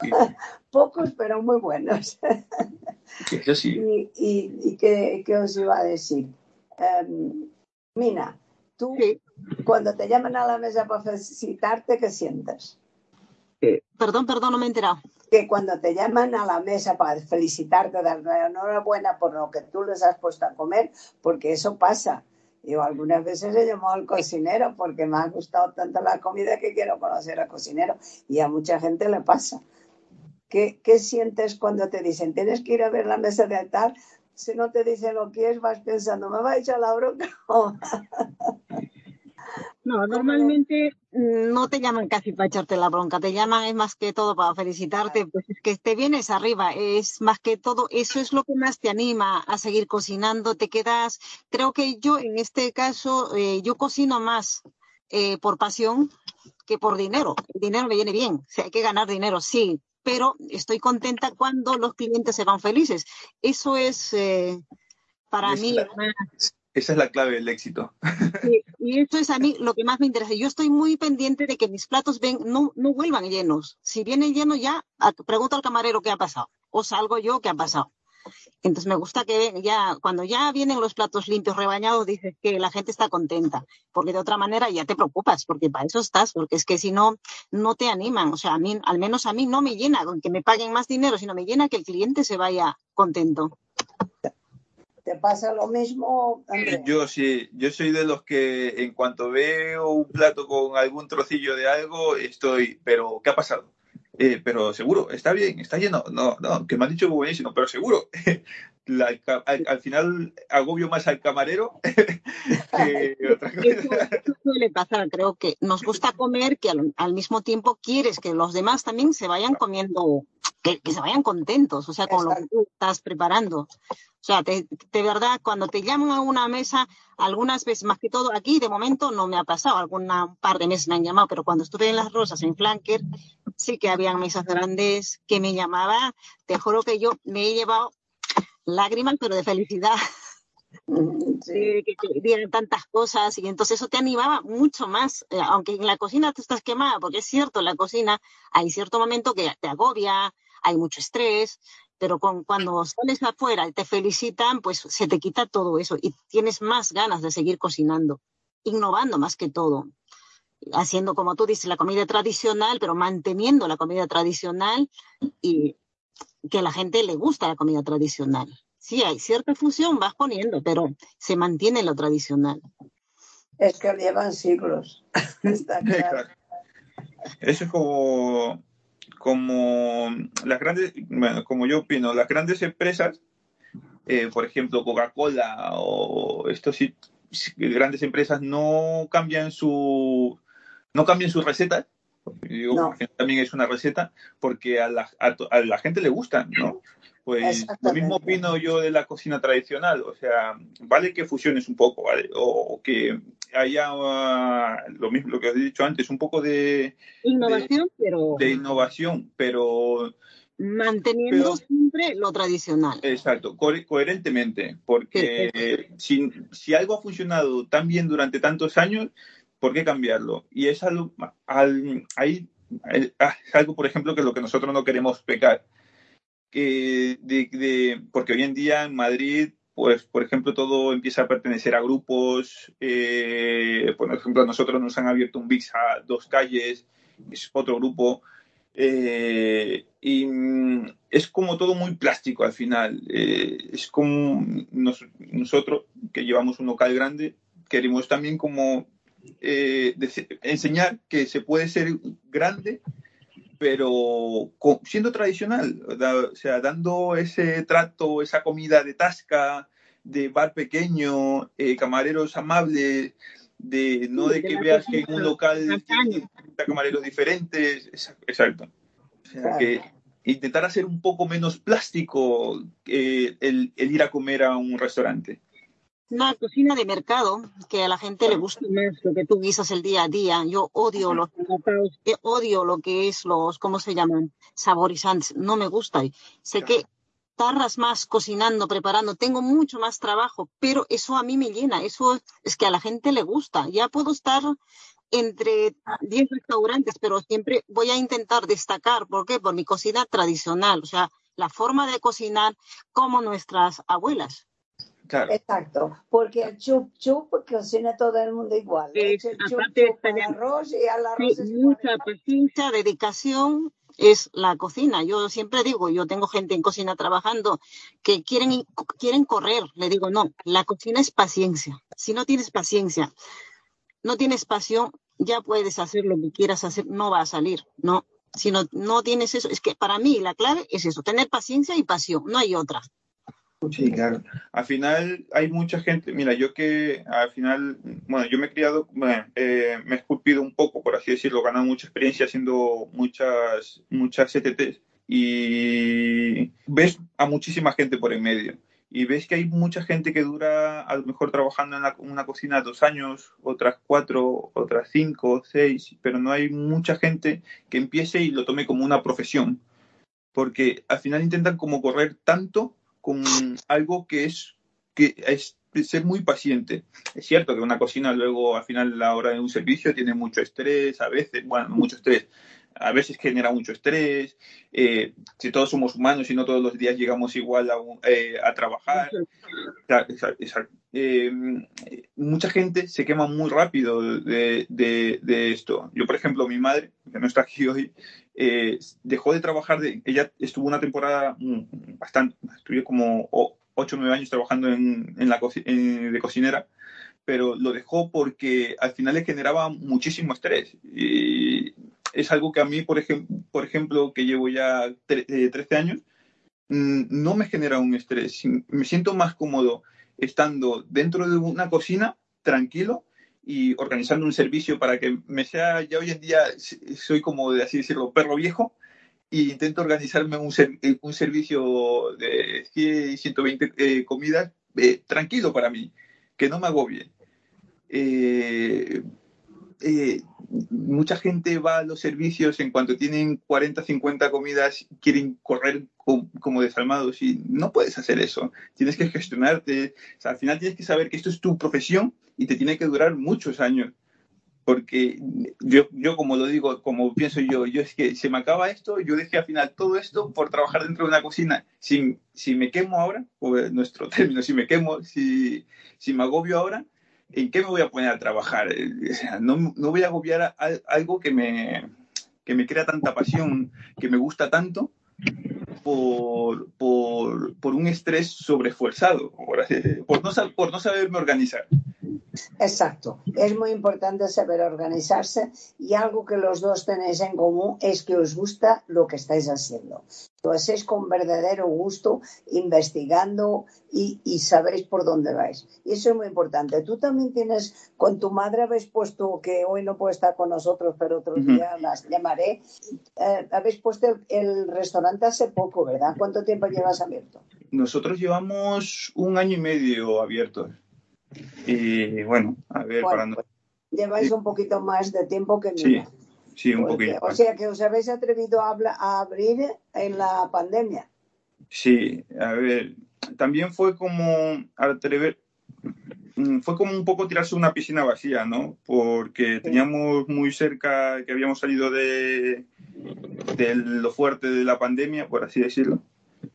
Pocos, pero muy buenos. sí. ¿Y, y, qué, os iba a decir? Um, Mina, tú cuando te llaman a la mesa para felicitarte, ¿qué sientes? Perdón, perdón, no me he enterado. Que cuando te llaman a la mesa para felicitarte, darle enhorabuena por lo que tú les has puesto a comer, porque eso pasa yo algunas veces he llamado al cocinero porque me ha gustado tanto la comida que quiero conocer al cocinero y a mucha gente le pasa. ¿Qué, ¿Qué, sientes cuando te dicen tienes que ir a ver la mesa de altar? Si no te dicen lo que es, vas pensando, ¿me va a echar la bronca? No, normalmente no te llaman casi para echarte la bronca, te llaman es más que todo para felicitarte, pues es que te vienes arriba, es más que todo, eso es lo que más te anima a seguir cocinando, te quedas, creo que yo en este caso, eh, yo cocino más eh, por pasión que por dinero, el dinero me viene bien, o hay que ganar dinero, sí, pero estoy contenta cuando los clientes se van felices, eso es eh, para mí esa es la clave del éxito. y eso es a mí lo que más me interesa. Yo estoy muy pendiente de que mis platos ven, no, no vuelvan llenos. Si vienen llenos ya, pregunto al camarero qué ha pasado. O salgo yo qué ha pasado. Entonces me gusta que ya, cuando ya vienen los platos limpios, rebañados, dices que la gente está contenta, porque de otra manera ya te preocupas, porque para eso estás, porque es que si no, no te animan. O sea, a mí, al menos a mí no me llena con que me paguen más dinero, sino me llena que el cliente se vaya contento. ¿Te pasa lo mismo? Yo sí, yo soy de los que en cuanto veo un plato con algún trocillo de algo, estoy, pero ¿qué ha pasado? Eh, pero seguro, está bien, está lleno. No, no, que me han dicho buenísimo, pero seguro. al, final agobio más al camarero que otra cosa. Eso, suele pasar, creo que nos gusta comer, que al, mismo tiempo quieres que los demás también se vayan comiendo, que, que se vayan contentos, o sea, con lo que tú estás preparando. O sea, de, verdad, cuando te llaman a una mesa, algunas veces, más que todo aquí, de momento no me ha pasado, alguna un par de meses me han llamado, pero cuando estuve en Las Rosas, en Flanker, sí que habían mesas grandes que me llamaban. Te juro que yo me he llevado lágrimas, pero de felicidad. Sí. que te dieran tantas cosas y entonces eso te animaba mucho más, eh, aunque en la cocina te estás quemada, porque es cierto, en la cocina hay cierto momento que te agobia, hay mucho estrés, pero con, cuando sales afuera y te felicitan, pues se te quita todo eso y tienes más ganas de seguir cocinando, innovando más que todo. Haciendo, como tú dices, la comida tradicional, pero manteniendo la comida tradicional y que a la gente le gusta la comida tradicional. Sí, hay cierta fusión, vas poniendo, pero se mantiene lo tradicional. Es que llevan siglos. Está claro. Eso es como, como las grandes, bueno, como yo opino, las grandes empresas, eh, por ejemplo, Coca-Cola o estos grandes empresas no cambian su no cambian sus recetas digo también es una receta porque a la, a, la gente le gusta no pues lo mismo opino yo de la cocina tradicional o sea vale que fusiones un poco vale o, que haya uh, lo mismo lo que os he dicho antes un poco de innovación pero de innovación pero Manteniendo siempre lo tradicional. Exacto, coherentemente, porque si, si, algo ha funcionado tan bien durante tantos años, ¿por qué cambiarlo? Y es algo, al, ahí, ah, es algo, por ejemplo, que es lo que nosotros no queremos pecar. Que de, porque hoy en día en Madrid, pues, por ejemplo, todo empieza a pertenecer a grupos. Eh, por ejemplo, a nosotros nos han abierto un VIX a dos calles, es otro grupo. Eh, y mm, es como todo muy plástico al final. Eh, es como nosotros que llevamos un local grande, queremos también como eh, enseñar que se puede ser grande, pero siendo tradicional, o sea, dando ese trato, esa comida de tasca, de bar pequeño, camareros amables, de no de que veas que en un local tiene camareros diferentes, exacto. O sea, que intentar hacer un poco menos plástico eh, el, ir a comer a un restaurante. Una cocina de mercado que a la gente le gusta más lo que tú guisas el día a día. Yo odio los eh, odio lo que es los, ¿cómo se llaman? Saborizantes. No me gusta. Sé que tarras más cocinando, preparando, tengo mucho más trabajo, pero eso a mí me llena, eso es que a la gente le gusta. Ya puedo estar entre 10 restaurantes, pero siempre voy a intentar destacar, ¿por qué? Por mi cocina tradicional, o sea, la forma de cocinar como nuestras abuelas. Claro. Exacto, porque el chup chup cocina todo el mundo igual. el chup, chup al arroz y al arroz mucha paciencia, dedicación es la cocina. Yo siempre digo, yo tengo gente en cocina trabajando que quieren, quieren correr. Le digo, no, la cocina es paciencia. Si no tienes paciencia, no tienes pasión, ya puedes hacer lo que quieras hacer, no va a salir, ¿no? Si no, no tienes eso, es que para mí la clave es eso, tener paciencia y pasión, no hay otra. Al final hay mucha gente, mira, yo que al final, bueno, yo me he criado, eh, me he esculpido un poco, por así decirlo, ganado mucha experiencia haciendo muchas, muchas CTTs y ves a muchísima gente por en medio. Y ves que hay mucha gente que dura a lo mejor trabajando en una cocina dos años, otras cuatro, otras cinco, seis, pero no hay mucha gente que empiece y lo tome como una profesión, porque al final intentan como correr tanto con algo que es, que es ser muy paciente. Es cierto que una cocina luego al final la hora de un servicio tiene mucho estrés, a veces, bueno, mucho estrés, a veces genera mucho estrés, eh, si todos somos humanos y no todos los días llegamos igual a, eh, a trabajar. Eh, mucha gente se quema muy rápido de, de, de, esto. Yo, por ejemplo, mi madre, que no está aquí hoy, dejó de trabajar, de, ella estuvo una temporada bastante, estuve como 8 o 9 años trabajando en, en la de cocinera pero lo dejó porque al final le generaba muchísimo estrés. Y es algo que a mí, por, ejemplo, por ejemplo, que llevo ya 13 eh, años, mm, no me genera un estrés. Me siento más cómodo estando dentro de una cocina, tranquilo, y organizando un servicio para que me sea, ya hoy en día soy como, de así decirlo, perro viejo, e intento organizarme un, eh, un servicio de 100 y 120 eh, comidas tranquilo para mí, que no me agobie. Eh, eh, mucha gente va a los servicios en cuanto tienen 40, 50 comidas, quieren correr como desalmados y no puedes hacer eso. Tienes que gestionarte. al final tienes que saber que esto es tu profesión y te tiene que durar muchos años. Porque yo, yo como lo digo, como pienso yo, yo es que se me acaba esto, yo dejé al final todo esto por trabajar dentro de una cocina. Si, si me quemo ahora, o nuestro término, si me quemo, si, si me agobio ahora, ¿en qué me voy a poner a trabajar? no, no voy a agobiar algo que me, que me crea tanta pasión, que me gusta tanto, por, por, por un estrés sobreesfuerzado, por, por, no, por no saberme organizar. Exacto. Es muy importante saber organizarse y algo que los dos tenéis en común es que os gusta lo que estáis haciendo. Lo hacéis con verdadero gusto, investigando y, y, sabéis por dónde vais. Y eso es muy importante. Tú también tienes, con tu madre habéis puesto, que hoy no puede estar con nosotros, pero otro día las llamaré, eh, habéis puesto el, el restaurante hace poco, ¿verdad? ¿Cuánto tiempo llevas abierto? Nosotros llevamos un año y medio abiertos. Y bueno, a ver, para no... Pues, lleváis un poquito más de tiempo que Sí, sí, un poquito. O sea que os habéis atrevido a, a, abrir en la pandemia. Sí, a ver, también fue como atrever, mm, fue como un poco tirarse una piscina vacía, ¿no? Porque teníamos muy cerca que habíamos salido de, de lo fuerte de la pandemia, por así decirlo.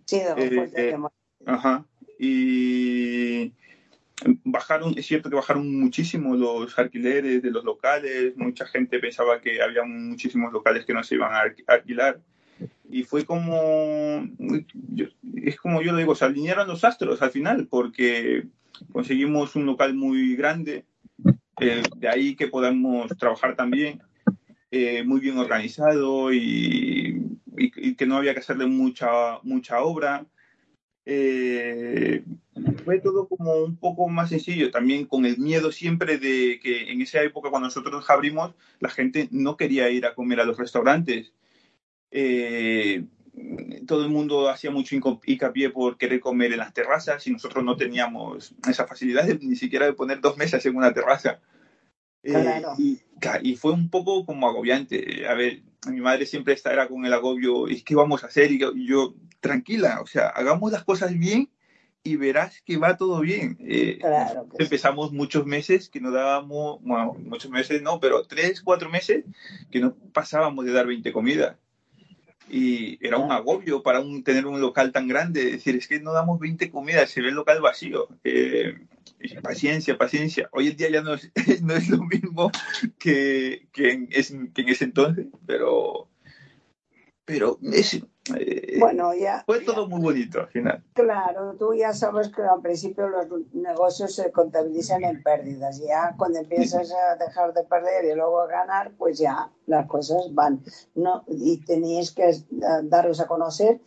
Sí, de lo Eh, fuerte eh, que- Ajá. Y bajaron, es cierto que bajaron muchísimo los alquileres de los locales, mucha gente pensaba que había muchísimos locales que no se iban a alqui- alquilar. Y fue como, es como yo lo digo, se alinearon los astros al final, porque conseguimos un local muy grande, eh, de ahí que podamos trabajar también, eh, muy bien organizado y que no había que hacerle mucha, mucha obra. Eh, fue todo como un poco más sencillo, también con el miedo siempre de que en esa época cuando nosotros abrimos, la gente no quería ir a comer a los restaurantes. Eh, todo el mundo hacía mucho hincapié por querer comer en las terrazas y nosotros no teníamos esa facilidad de- ni siquiera de poner dos mesas en una terraza. Eh, Claro. y, ca- y fue un poco como agobiante. A ver, mi madre siempre era con el agobio, ¿y qué vamos a hacer? Y yo, y yo, tranquila, o sea, hagamos las cosas bien y verás que va todo bien. Eh, Claro que sí. empezamos muchos meses que no dábamos, bueno, muchos meses no, pero tres, cuatro meses que no pasábamos de dar 20 comidas. Y era un agobio para un, tener un local tan grande. Es decir, es que no damos 20 comidas, se ve el local vacío. Eh, paciencia, paciencia. Hoy en día ya no es, no es lo mismo que, que, en, es- que en ese entonces, pero, pero es, eh, Bueno, ya, fue ya- todo muy bonito al final. Claro, tú ya sabes que al principio los negocios se contabilizan en pérdidas. Ya cuando empiezas a dejar de perder y luego a ganar, pues ya las cosas van. No, y tenéis que daros a conocer.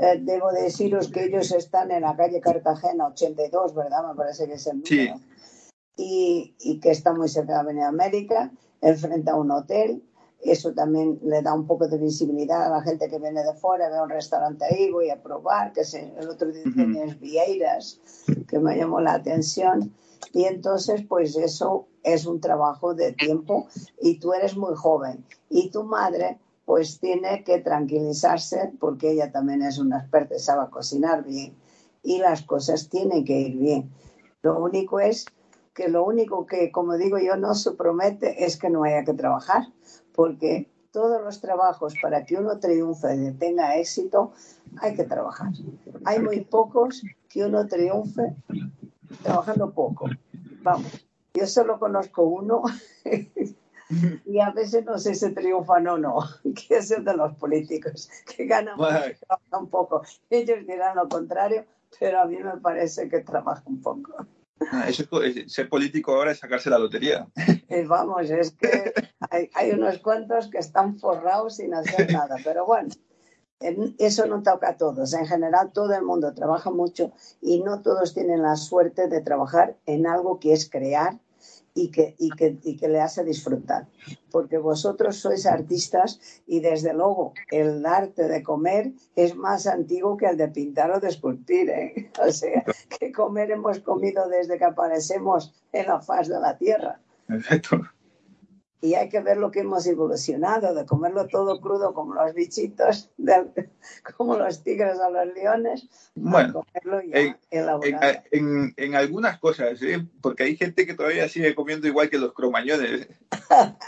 Eh, debo deciros que ellos están en la calle Cartagena 82, ¿verdad? Me parece que es el Sí. número. Y, y que está muy cerca de Avenida América, enfrente a un hotel. Eso también le da un poco de visibilidad a la gente que viene de fuera, ve un restaurante ahí, voy a probar, que se, el otro día Ujú. tenías Vieiras, que me llamó la atención. Y entonces, pues eso es un trabajo de tiempo y tú eres muy joven. Y tu madre, pues tiene que tranquilizarse porque ella también es una experta y sabe cocinar bien. Y las cosas tienen que ir bien. Lo único es que lo único que, como digo yo, no se promete es que no haya que trabajar, porque todos los trabajos para que uno triunfe y tenga éxito, hay que trabajar. Hay muy pocos que uno triunfe trabajando poco. Vamos, yo solo conozco uno y a veces no sé si triunfan o no, que es el de los políticos, que ganan Bueno. trabajan poco. Ellos dirán lo contrario, pero a mí me parece que trabajan poco. Ah, eso es ser político ahora es sacarse la lotería. Eh, vamos, es que hay, hay unos cuantos que están forrados sin hacer nada, pero bueno, en- eso no toca a todos. En general, todo el mundo trabaja mucho y no todos tienen la suerte de trabajar en algo que es crear y que, y que, y que le hace disfrutar. Porque vosotros sois artistas y desde luego el arte de comer es más antiguo que el de pintar o de esculpir. ¿eh? O sea, que comer hemos comido desde que aparecemos en la faz de la tierra Perfecto. Y hay que ver lo que hemos evolucionado, de comerlo todo crudo como los bichitos, de- como los tigres a los leones, Bueno, a comerlo ya en- En, elaborado. en- en algunas cosas, ¿eh? porque hay gente que todavía sigue comiendo igual que los cromañones.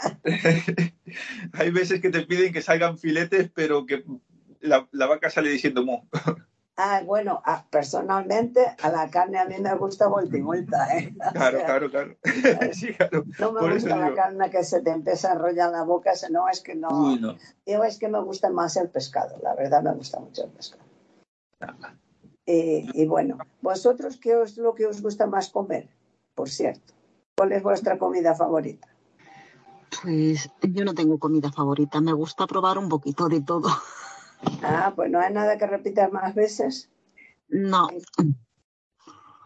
hay veces que te piden que salgan filetes, pero que la, la vaca sale diciendo mo. Ah, bueno, ah, personalmente a la carne a mí me gusta vuelta y vuelta, ¿eh? Claro, claro, claro. sí, claro. No me gusta la carne que se te empieza a enrollar en la boca, no es que no. Uy, no. Yo es que me gusta más el pescado, la verdad me gusta mucho el pescado. Y, y bueno, ¿vosotros qué es lo que os gusta más comer? Por cierto, ¿cuál es vuestra comida favorita? Pues yo no tengo comida favorita, me gusta probar un poquito de todo. Ah, pues no hay nada que repitas más veces. No.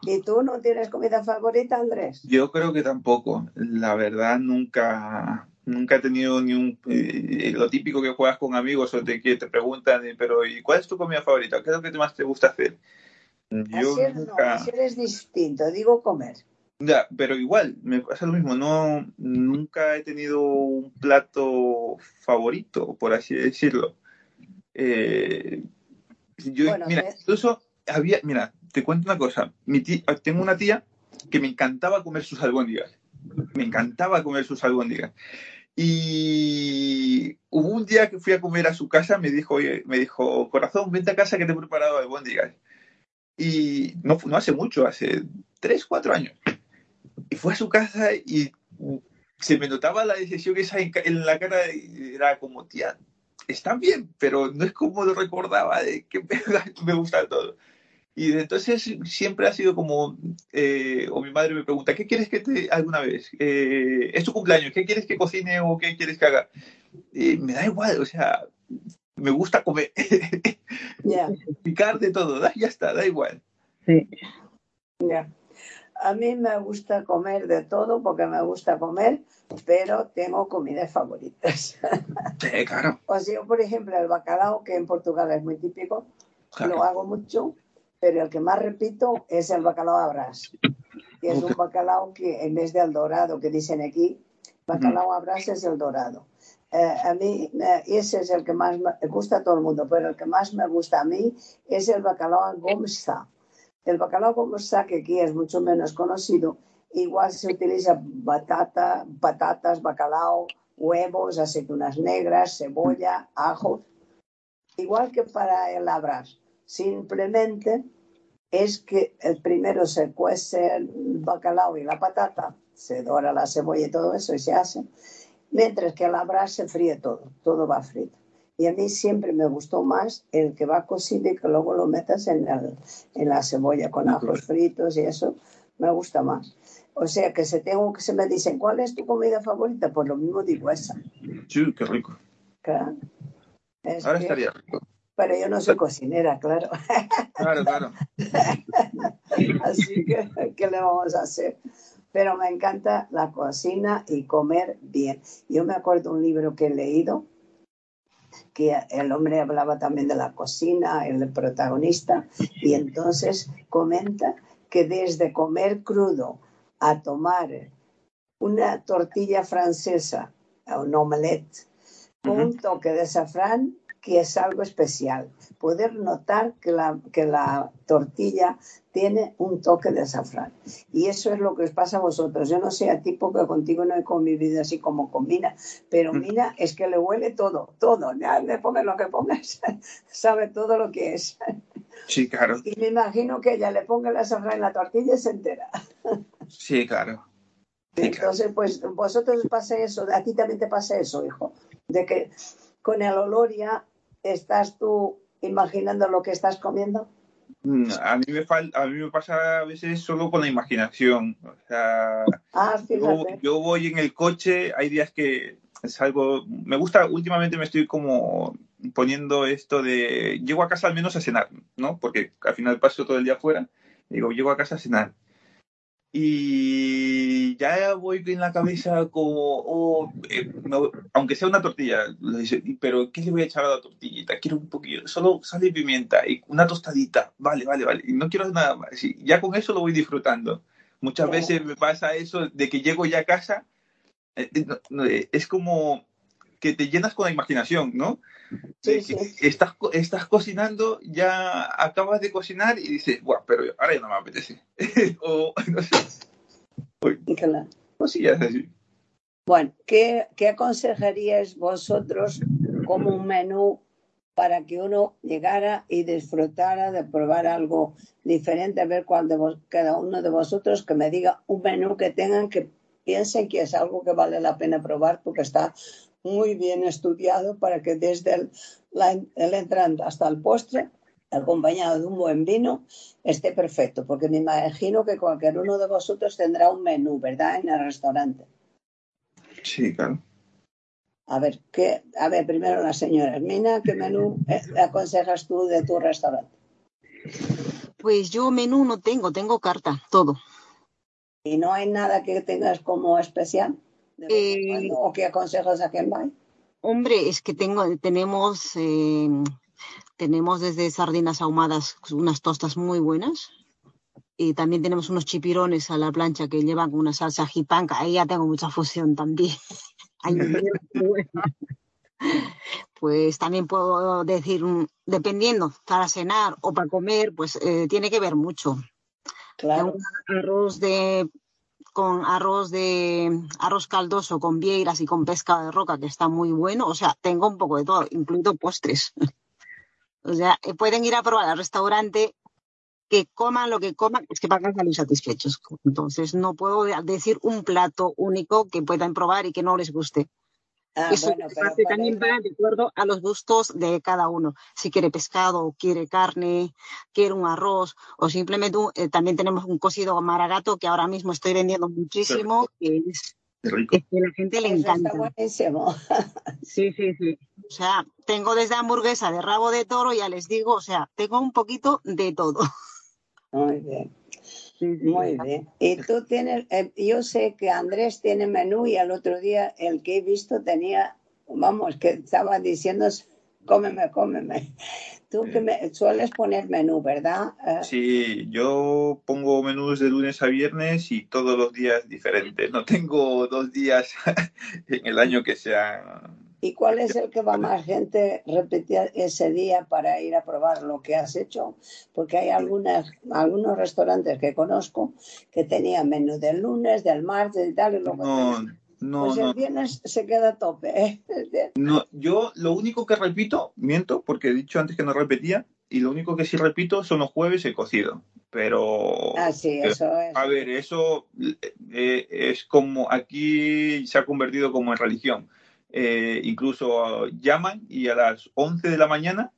¿Y tú no tienes comida favorita, Andrés? Yo creo que tampoco. La verdad, nunca, nunca he tenido ni un. eh, lo típico que juegas con amigos o te, que te preguntan, eh, pero ¿y cuál es tu comida favorita? ¿Qué es lo que más te gusta hacer? Yo así, es, no, nunca. así eres distinto, digo comer. Ya, pero igual, me pasa lo mismo. No, nunca he tenido un plato favorito, por así decirlo. Eh, yo, Bueno, mira, incluso había, mira, te cuento una cosa. Mi tía- tengo una tía que me encantaba comer sus albóndigas. Me encantaba comer sus albóndigas. Y hubo un día que fui a comer a su casa, me dijo, oye, me dijo, corazón, vente a casa que te he preparado albóndigas. Y no, no hace mucho, hace tres, cuatro años. Y fue a su casa y se me notaba la decisión esa en, la cara, era como, tía, están bien, pero no es como lo recordaba de que me, me gusta todo. Y entonces siempre ha sido como, eh, o mi madre me pregunta, ¿qué quieres que te alguna vez? Eh, es tu cumpleaños, ¿qué quieres que cocine o qué quieres que haga? Y me da igual, o sea, me gusta comer, Ya, picar de todo, da- ya está, da igual. Sí. ya. A mí me gusta comer de todo porque me gusta comer, pero tengo comidas favoritas. Sí, claro, O sea, yo, por ejemplo, el bacalao, que en Portugal es muy típico, claro. lo hago mucho, pero el que más repito es el bacalao a brás, que es un bacalao que en vez del dorado que dicen aquí, bacalao a brás es el dorado. Eh, a mí eh, ese es el que más me gusta a todo el mundo, pero el que más me gusta a mí es el bacalao a gomsa. El bacalao gomsa, que aquí es mucho menos conocido, igual se utiliza batata, patatas, bacalao, huevos, aceitunas negras, cebolla, ajo, igual que para el abras. Simplemente es que el primero se cuece el bacalao y la patata, se dora la cebolla y todo eso y se hace, mientras que el abras se fríe todo, todo va frito. Y a mí siempre me gustó más el que va cocido y que luego lo metas en, el- en la cebolla con ajos fritos y eso me gusta más. O sea que se tengo que se me dicen, ¿cuál es tu comida favorita? Pues lo mismo digo esa. Sí, qué rico. Claro. Es Ahora que- estaría rico. Pero yo no soy cocinera, claro. Claro, claro. Así que, ¿qué le vamos a hacer? Pero me encanta la cocina y comer bien. Yo me acuerdo un libro que he leído que el hombre hablaba también de la cocina, el protagonista, y entonces comenta que desde comer crudo a tomar una tortilla francesa, un omelette, con un toque de azafrán, que es algo especial. Poder notar que la, que la tortilla tiene un toque de azafrán. Y eso es lo que os pasa a vosotros. Yo no sé a ti porque contigo no he convivido así como con Mina, pero Mina es que le huele todo, todo. Ya le pongas lo que pongas, sabe todo lo que es. Sí, claro. Y me imagino que ella le ponga el azafrán en la tortilla y se entera. Sí, claro. Sí, claro. Entonces, pues vosotros os pasa eso, a ti también te pasa eso, hijo, de que con el olor ya estás tú imaginando lo que estás comiendo. Mm, A mí me falta, a mí me pasa a veces solo con la imaginación. O sea, Ah, yo voy en el coche, hay días que salgo, me gusta, últimamente me estoy como poniendo esto de, llego a casa al menos a cenar, ¿no? Porque al final paso todo el día afuera, digo, llego a casa a cenar. Y ya voy en la cabeza como, oh, eh, no, aunque sea una tortilla, pero ¿qué le voy a echar a la tortillita? Quiero un poquillo, solo sal y pimienta y una tostadita, vale, vale, vale, y no quiero nada más. Y ya con eso lo voy disfrutando. Muchas veces me pasa eso de que llego ya a casa, eh, eh, no, no, es como que te llenas con la imaginación, ¿no? Sí, De sí. que Estás, estás cocinando, ya acabas de cocinar y dices, Buah, pero ahora ya no me apetece. o, no sé, Claro. cosillas así. Bueno, ¿qué, ¿qué aconsejaríais vosotros como un menú para que uno llegara y disfrutara de probar algo diferente, a ver cuál de cada uno de vosotros que me diga un menú que tengan que piensen que es algo que vale la pena probar porque está muy bien estudiado para que desde el, el entrante hasta el postre, acompañado de un buen vino, esté perfecto, porque me imagino que cualquier uno de vosotros tendrá un menú, ¿verdad? En el restaurante. Sí, claro. A ver, ¿qué, a ver, primero la señora Mina, ¿qué menú eh, aconsejas tú de tu restaurante? Pues yo menú no tengo, tengo carta, todo. ¿Y no hay nada que tengas como especial? Eh, ¿O qué aconsejas a quien va? Hombre, es que tengo, tenemos, eh, tenemos desde sardinas ahumadas unas tostas muy buenas. Y también tenemos unos chipirones a la plancha que llevan una salsa jipanca. Ahí ya tengo mucha fusión también. pues también puedo decir, dependiendo, para cenar o para comer, pues eh, tiene que ver mucho. Claro. arroz de con arroz de arroz caldoso con vieiras y con pesca de roca que está muy bueno, o sea, tengo un poco de todo, incluido postres. o sea, eh, pueden ir a probar al restaurante que coman lo que coman, es que van a salir satisfechos. Entonces, no puedo decir un plato único que puedan probar y que no les guste. Ah, eso también va de acuerdo a los gustos de cada uno. Si quiere pescado, quiere carne, quiere un arroz o simplemente eh, también tenemos un cocido maragato que ahora mismo estoy vendiendo muchísimo, que es, que a la gente le encanta. sí, sí, sí. O sea, tengo desde hamburguesa de rabo de toro, ya les digo, o sea, tengo un poquito de todo. Muy bien. Muy bien. Y tú tienes, eh, yo sé que Andrés tiene menú y al otro día el que he visto tenía, vamos, que estaba diciendo, cómeme, cómeme. Tú que me, sueles poner menú, ¿verdad? Eh, sí, yo pongo menús de lunes a viernes y todos los días diferentes. No tengo dos días en el año que sean ¿Y cuál es el que va más gente repetir ese día para ir a probar lo que has hecho? Porque hay algunas, algunos restaurantes que conozco que tenían menú del lunes, del martes y tal, y luego... No, no, pues el viernes se queda a tope. ¿eh? No, yo lo único que repito, miento, porque he dicho antes que no repetía, y lo único que sí repito son los jueves el cocido. Pero. Ah, sí, eso es. A ver, eso eh, es como aquí se ha convertido como en religión. Eh, incluso llaman y a las 11 de la mañana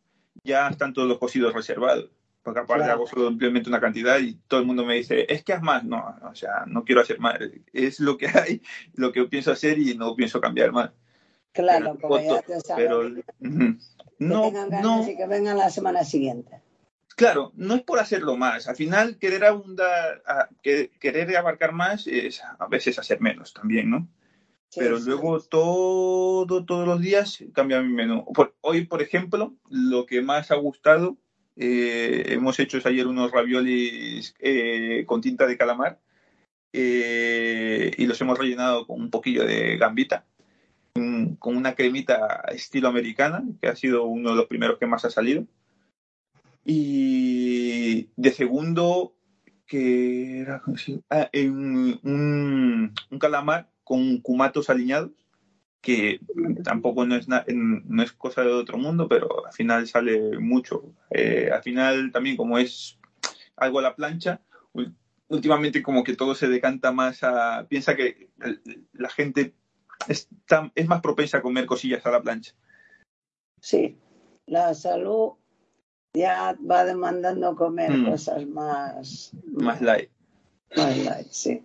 ya están todos los cocidos reservados. Porque aparte hago simplemente una cantidad y todo el mundo me dice, es que haz más. No, o sea, no quiero hacer más. Es lo que hay, lo que pienso hacer y no pienso cambiar más. Claro, pero, ya te pero no, tengan ganas y que vengan la semana siguiente. Claro, no es por hacerlo más. Al final, querer abundar, querer abarcar más es a veces hacer menos también, ¿no? Pero luego todo, todos los días cambia mi menú. hoy, por ejemplo, lo que más ha gustado, eh, hemos hecho ayer unos raviolis eh, con tinta de calamar eh, y los hemos rellenado con un poquillo de gambita, con una cremita estilo americana, que ha sido uno de los primeros que más ha salido. Y de segundo, que era ah, un, un calamar con cumatos alineados, que tampoco no es, no es cosa de otro mundo, pero al final sale mucho. Eh, al final también como es algo a la plancha, últimamente como que todo se decanta más a... Piensa que la gente es, es más propensa a comer cosillas a la plancha. Sí, la salud ya va demandando comer mm. cosas más... Más light. Más light, sí.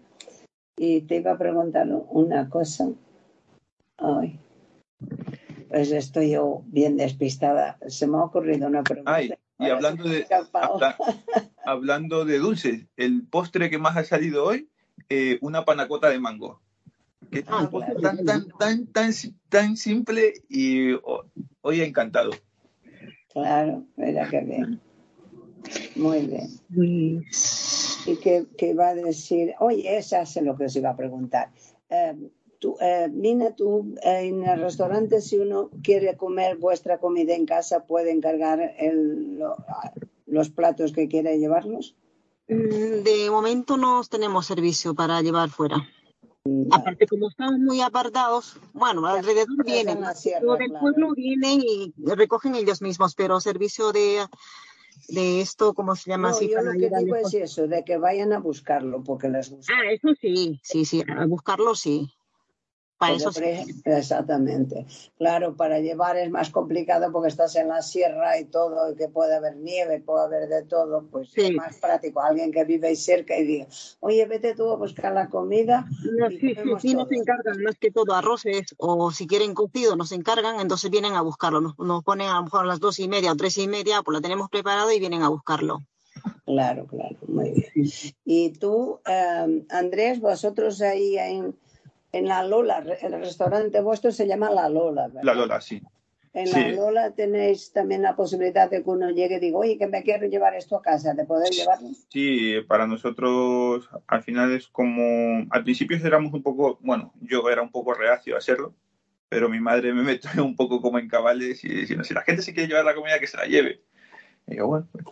Y te iba a preguntar una cosa. Ay, pues estoy yo bien despistada. Se me ha ocurrido una pregunta. Ay, y hablando de, hablando de dulces, el postre que más ha salido hoy, eh, una panacota de mango. Que ah, tan, tan, tan, tan, tan simple y hoy ha encantado. Claro, mira qué bien. Muy bien y que, va a decir, oye, esa es lo que os iba a preguntar. Eh, tú, eh, tú eh, en el restaurante, si uno quiere comer vuestra comida en casa, ¿puede encargar los platos que quiere llevarlos? Mm, de momento no tenemos servicio para llevar fuera. Aparte, como estamos muy apartados, bueno, alrededor vienen, todo del pueblo vienen y recogen ellos mismos, pero servicio de, de esto, ¿cómo se llama? así, yo lo que digo es eso, de que vayan a buscarlo porque les gusta. Ah, eso sí, sí, sí, a buscarlo sí. Para eso Exactamente. Claro, para llevar es más complicado porque estás en la sierra y todo, y que puede haber nieve, puede haber de todo, pues es más práctico. Alguien que vive ahí cerca y diga, oye, vete tú a buscar la comida. sí, sí, sí, nos encargan más que todo arroces o si quieren cocido nos encargan, entonces vienen a buscarlo. Nos, ponen a lo mejor a las dos y media o tres y media, pues la tenemos preparado y vienen a buscarlo. Claro, claro, muy bien. Y tú, eh, Andrés, vosotros ahí en en la Lola, el restaurante vuestro se llama La Lola, ¿verdad? La Lola, sí. En la Lola tenéis también la posibilidad de que uno llegue y diga, oye, que me quiero llevar esto a casa, ¿de poder llevarlo? Sí, para nosotros al final es como, al principio éramos un poco, bueno, yo era un poco reacio a hacerlo, pero mi madre me metió un poco como en cabales y diciendo, si la gente se quiere llevar la comida, que se la lleve. Y bueno, pues,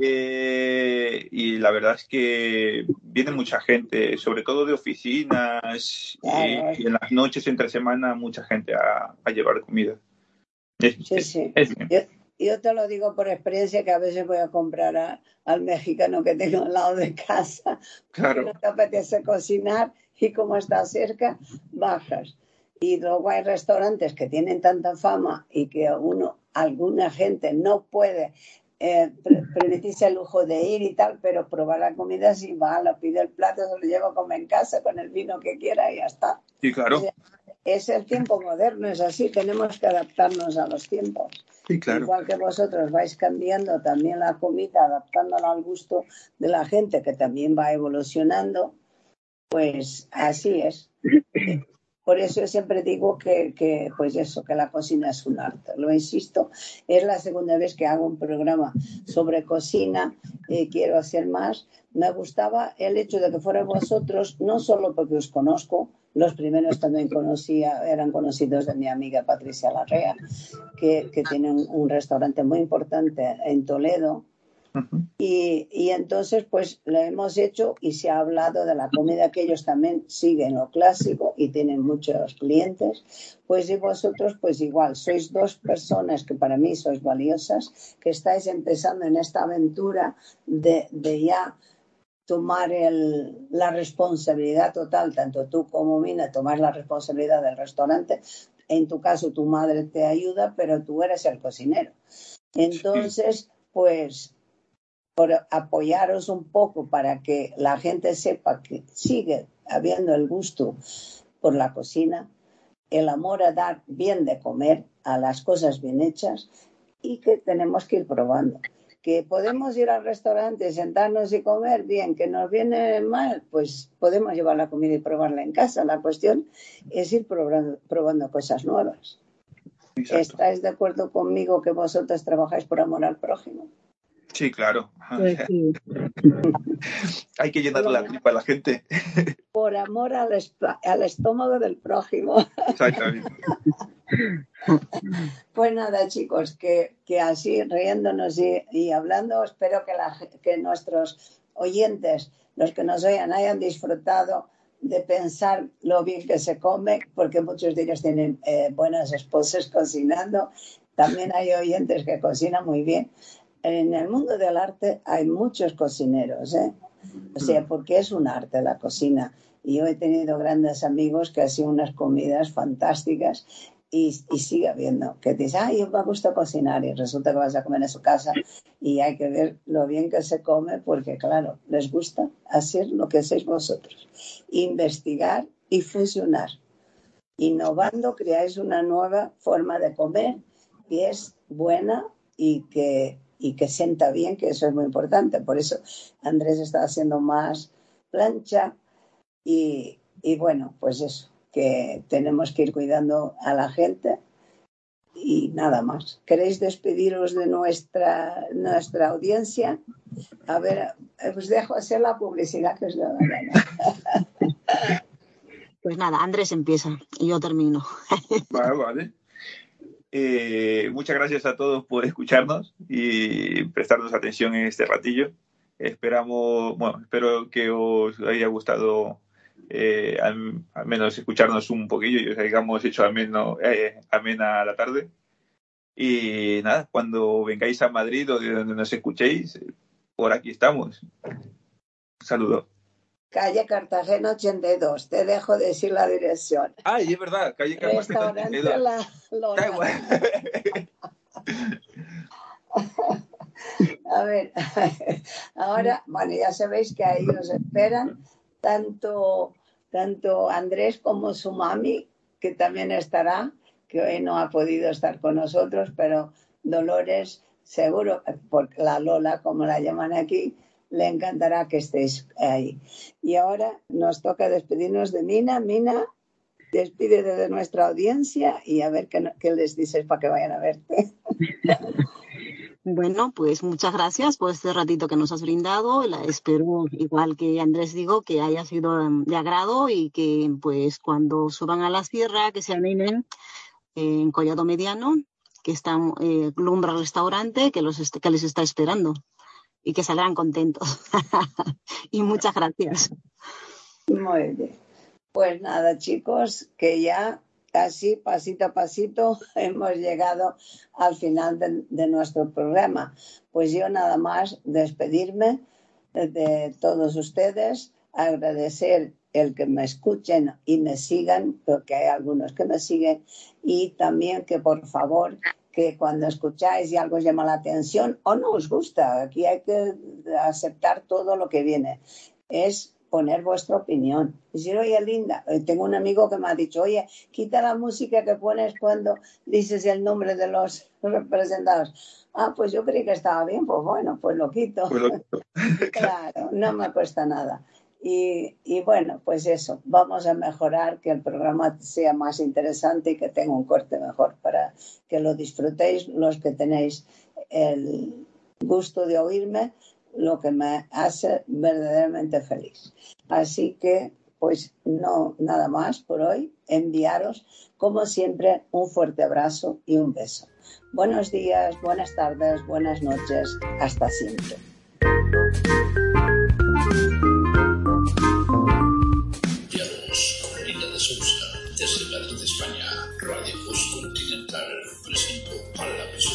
eh, y la verdad es que viene mucha gente, sobre todo de oficinas, y, en las noches, entre semana, mucha gente a, llevar comida. sí, sí. yo, te lo digo por experiencia que a veces voy a comprar al mexicano que tengo al lado de casa, claro. no te apetece cocinar y como está cerca, bajas. Y luego hay restaurantes que tienen tanta fama y que uno, alguna gente no puede eh, permitirse el lujo de ir y tal, pero probar la comida si va, lo pide el plato, se lo llevo como en casa con el vino que quiera y ya está. Sí, claro. es el tiempo moderno, es así, tenemos que adaptarnos a los tiempos. Sí, claro. Igual que vosotros vais cambiando también la comida, adaptándola al gusto de la gente que también va evolucionando, pues así es. Por eso yo siempre digo que, pues eso, que la cocina es un arte. Lo insisto, es la segunda vez que hago un programa sobre cocina y quiero hacer más. Me gustaba el hecho de que fuera vosotros, no solo porque os conozco, los primeros también conocía, eran conocidos de mi amiga Patricia Larrea, que tiene un restaurante muy importante en Toledo, y, entonces, pues lo hemos hecho y se ha hablado de la comida que ellos también siguen lo clásico y tienen muchos clientes. Pues y vosotros, pues igual, sois dos personas que para mí sois valiosas, que estáis empezando en esta aventura de, ya tomar el, la responsabilidad total, tanto tú como Mina, tomar la responsabilidad del restaurante. En tu caso, tu madre te ayuda, pero tú eres el cocinero. Entonces, pues por apoyaros un poco para que la gente sepa que sigue habiendo el gusto por la cocina, el amor a dar bien de comer, a las cosas bien hechas y que tenemos que ir probando. Que podemos ir al restaurante, sentarnos y comer bien, que nos viene mal, pues podemos llevar la comida y probarla en casa. La cuestión es ir probando, probando cosas nuevas. ¿Estáis de acuerdo conmigo que vosotros trabajáis por amor al prójimo? Sí, claro. Pues Hay que llenar la tripa a la gente. Por amor al, estómago del prójimo. Exactamente. Pues nada, chicos, que, así riéndonos y, hablando, espero que, que nuestros oyentes, los que nos oigan, hayan disfrutado de pensar lo bien que se come, porque muchos de ellos tienen eh, buenas esposas cocinando. También hay oyentes que cocinan muy bien en el mundo del arte hay muchos cocineros, ¿eh? O sea, mm. porque es un arte la cocina. Y yo he tenido grandes amigos que hacen unas comidas fantásticas y, sigue habiendo. Que dice, ay, me gusta cocinar y resulta que vas a comer en su casa y hay que ver lo bien que se come porque, claro, les gusta hacer lo que hacéis vosotros. Investigar y fusionar. Innovando, creáis una nueva forma de comer que es buena y que y que sienta bien, que eso es muy importante. Por eso Andrés está haciendo más plancha y, bueno, pues eso, que tenemos que ir cuidando a la gente y nada más. ¿Queréis despediros de nuestra, nuestra audiencia? A ver, os dejo hacer la publicidad que os da Pues nada, Andrés empieza y yo termino. Vale, vale. Eh, muchas gracias a todos por escucharnos y prestarnos atención en este ratillo. Esperamos, bueno, espero que os haya gustado eh, al, menos escucharnos un poquillo y os hayamos hecho ameno, eh, amena la tarde. Y nada, cuando vengáis a Madrid o de donde nos escuchéis, por aquí estamos. Un saludo. Calle Cartagena 82. Te dejo decir la dirección. Ay, es verdad, calle Cartagena 82. La A ver, ahora, bueno, ya sabéis que ahí os esperan tanto, tanto Andrés como su mami, que también estará, que hoy no ha podido estar con nosotros, pero Dolores, seguro, por la Lola, como la llaman aquí, le encantará que estéis ahí. Y ahora nos toca despedirnos de Mina. Mina, despídete de nuestra audiencia y a ver qué, qué les dices para que vayan a verte. Bueno, pues muchas gracias por este ratito que nos has brindado. La espero, igual que Andrés digo, que haya sido de agrado y que pues cuando suban a la sierra, que se animen en Collado Mediano, que está eh, Lumbra Restaurante, que, los que les está esperando y que saldrán contentos. y muchas gracias. Muy bien. Pues nada, chicos, que ya Así, pasito a pasito, hemos llegado al final de, nuestro programa. Pues yo nada más despedirme de todos ustedes, agradecer el que me escuchen y me sigan, porque hay algunos que me siguen, y también que por favor que cuando escucháis y algo os llama la atención o no os gusta, aquí hay que aceptar todo lo que viene. Es poner vuestra opinión. Decir, oye, Linda, eh, tengo un amigo que me ha dicho, oye, quita la música que pones cuando dices el nombre de los representados. Ah, pues yo creí que estaba bien, pues bueno, pues lo quito. Pues claro, no me cuesta nada. Y, y, bueno, pues eso, vamos a mejorar que el programa sea más interesante y que tenga un corte mejor para que lo disfrutéis los que tenéis el gusto de oírme lo que me hace verdaderamente feliz. Así que, pues no, nada más por hoy. Enviaros, como siempre, un fuerte abrazo y un beso. Buenos días, buenas tardes, buenas noches. Hasta siempre. para la persona.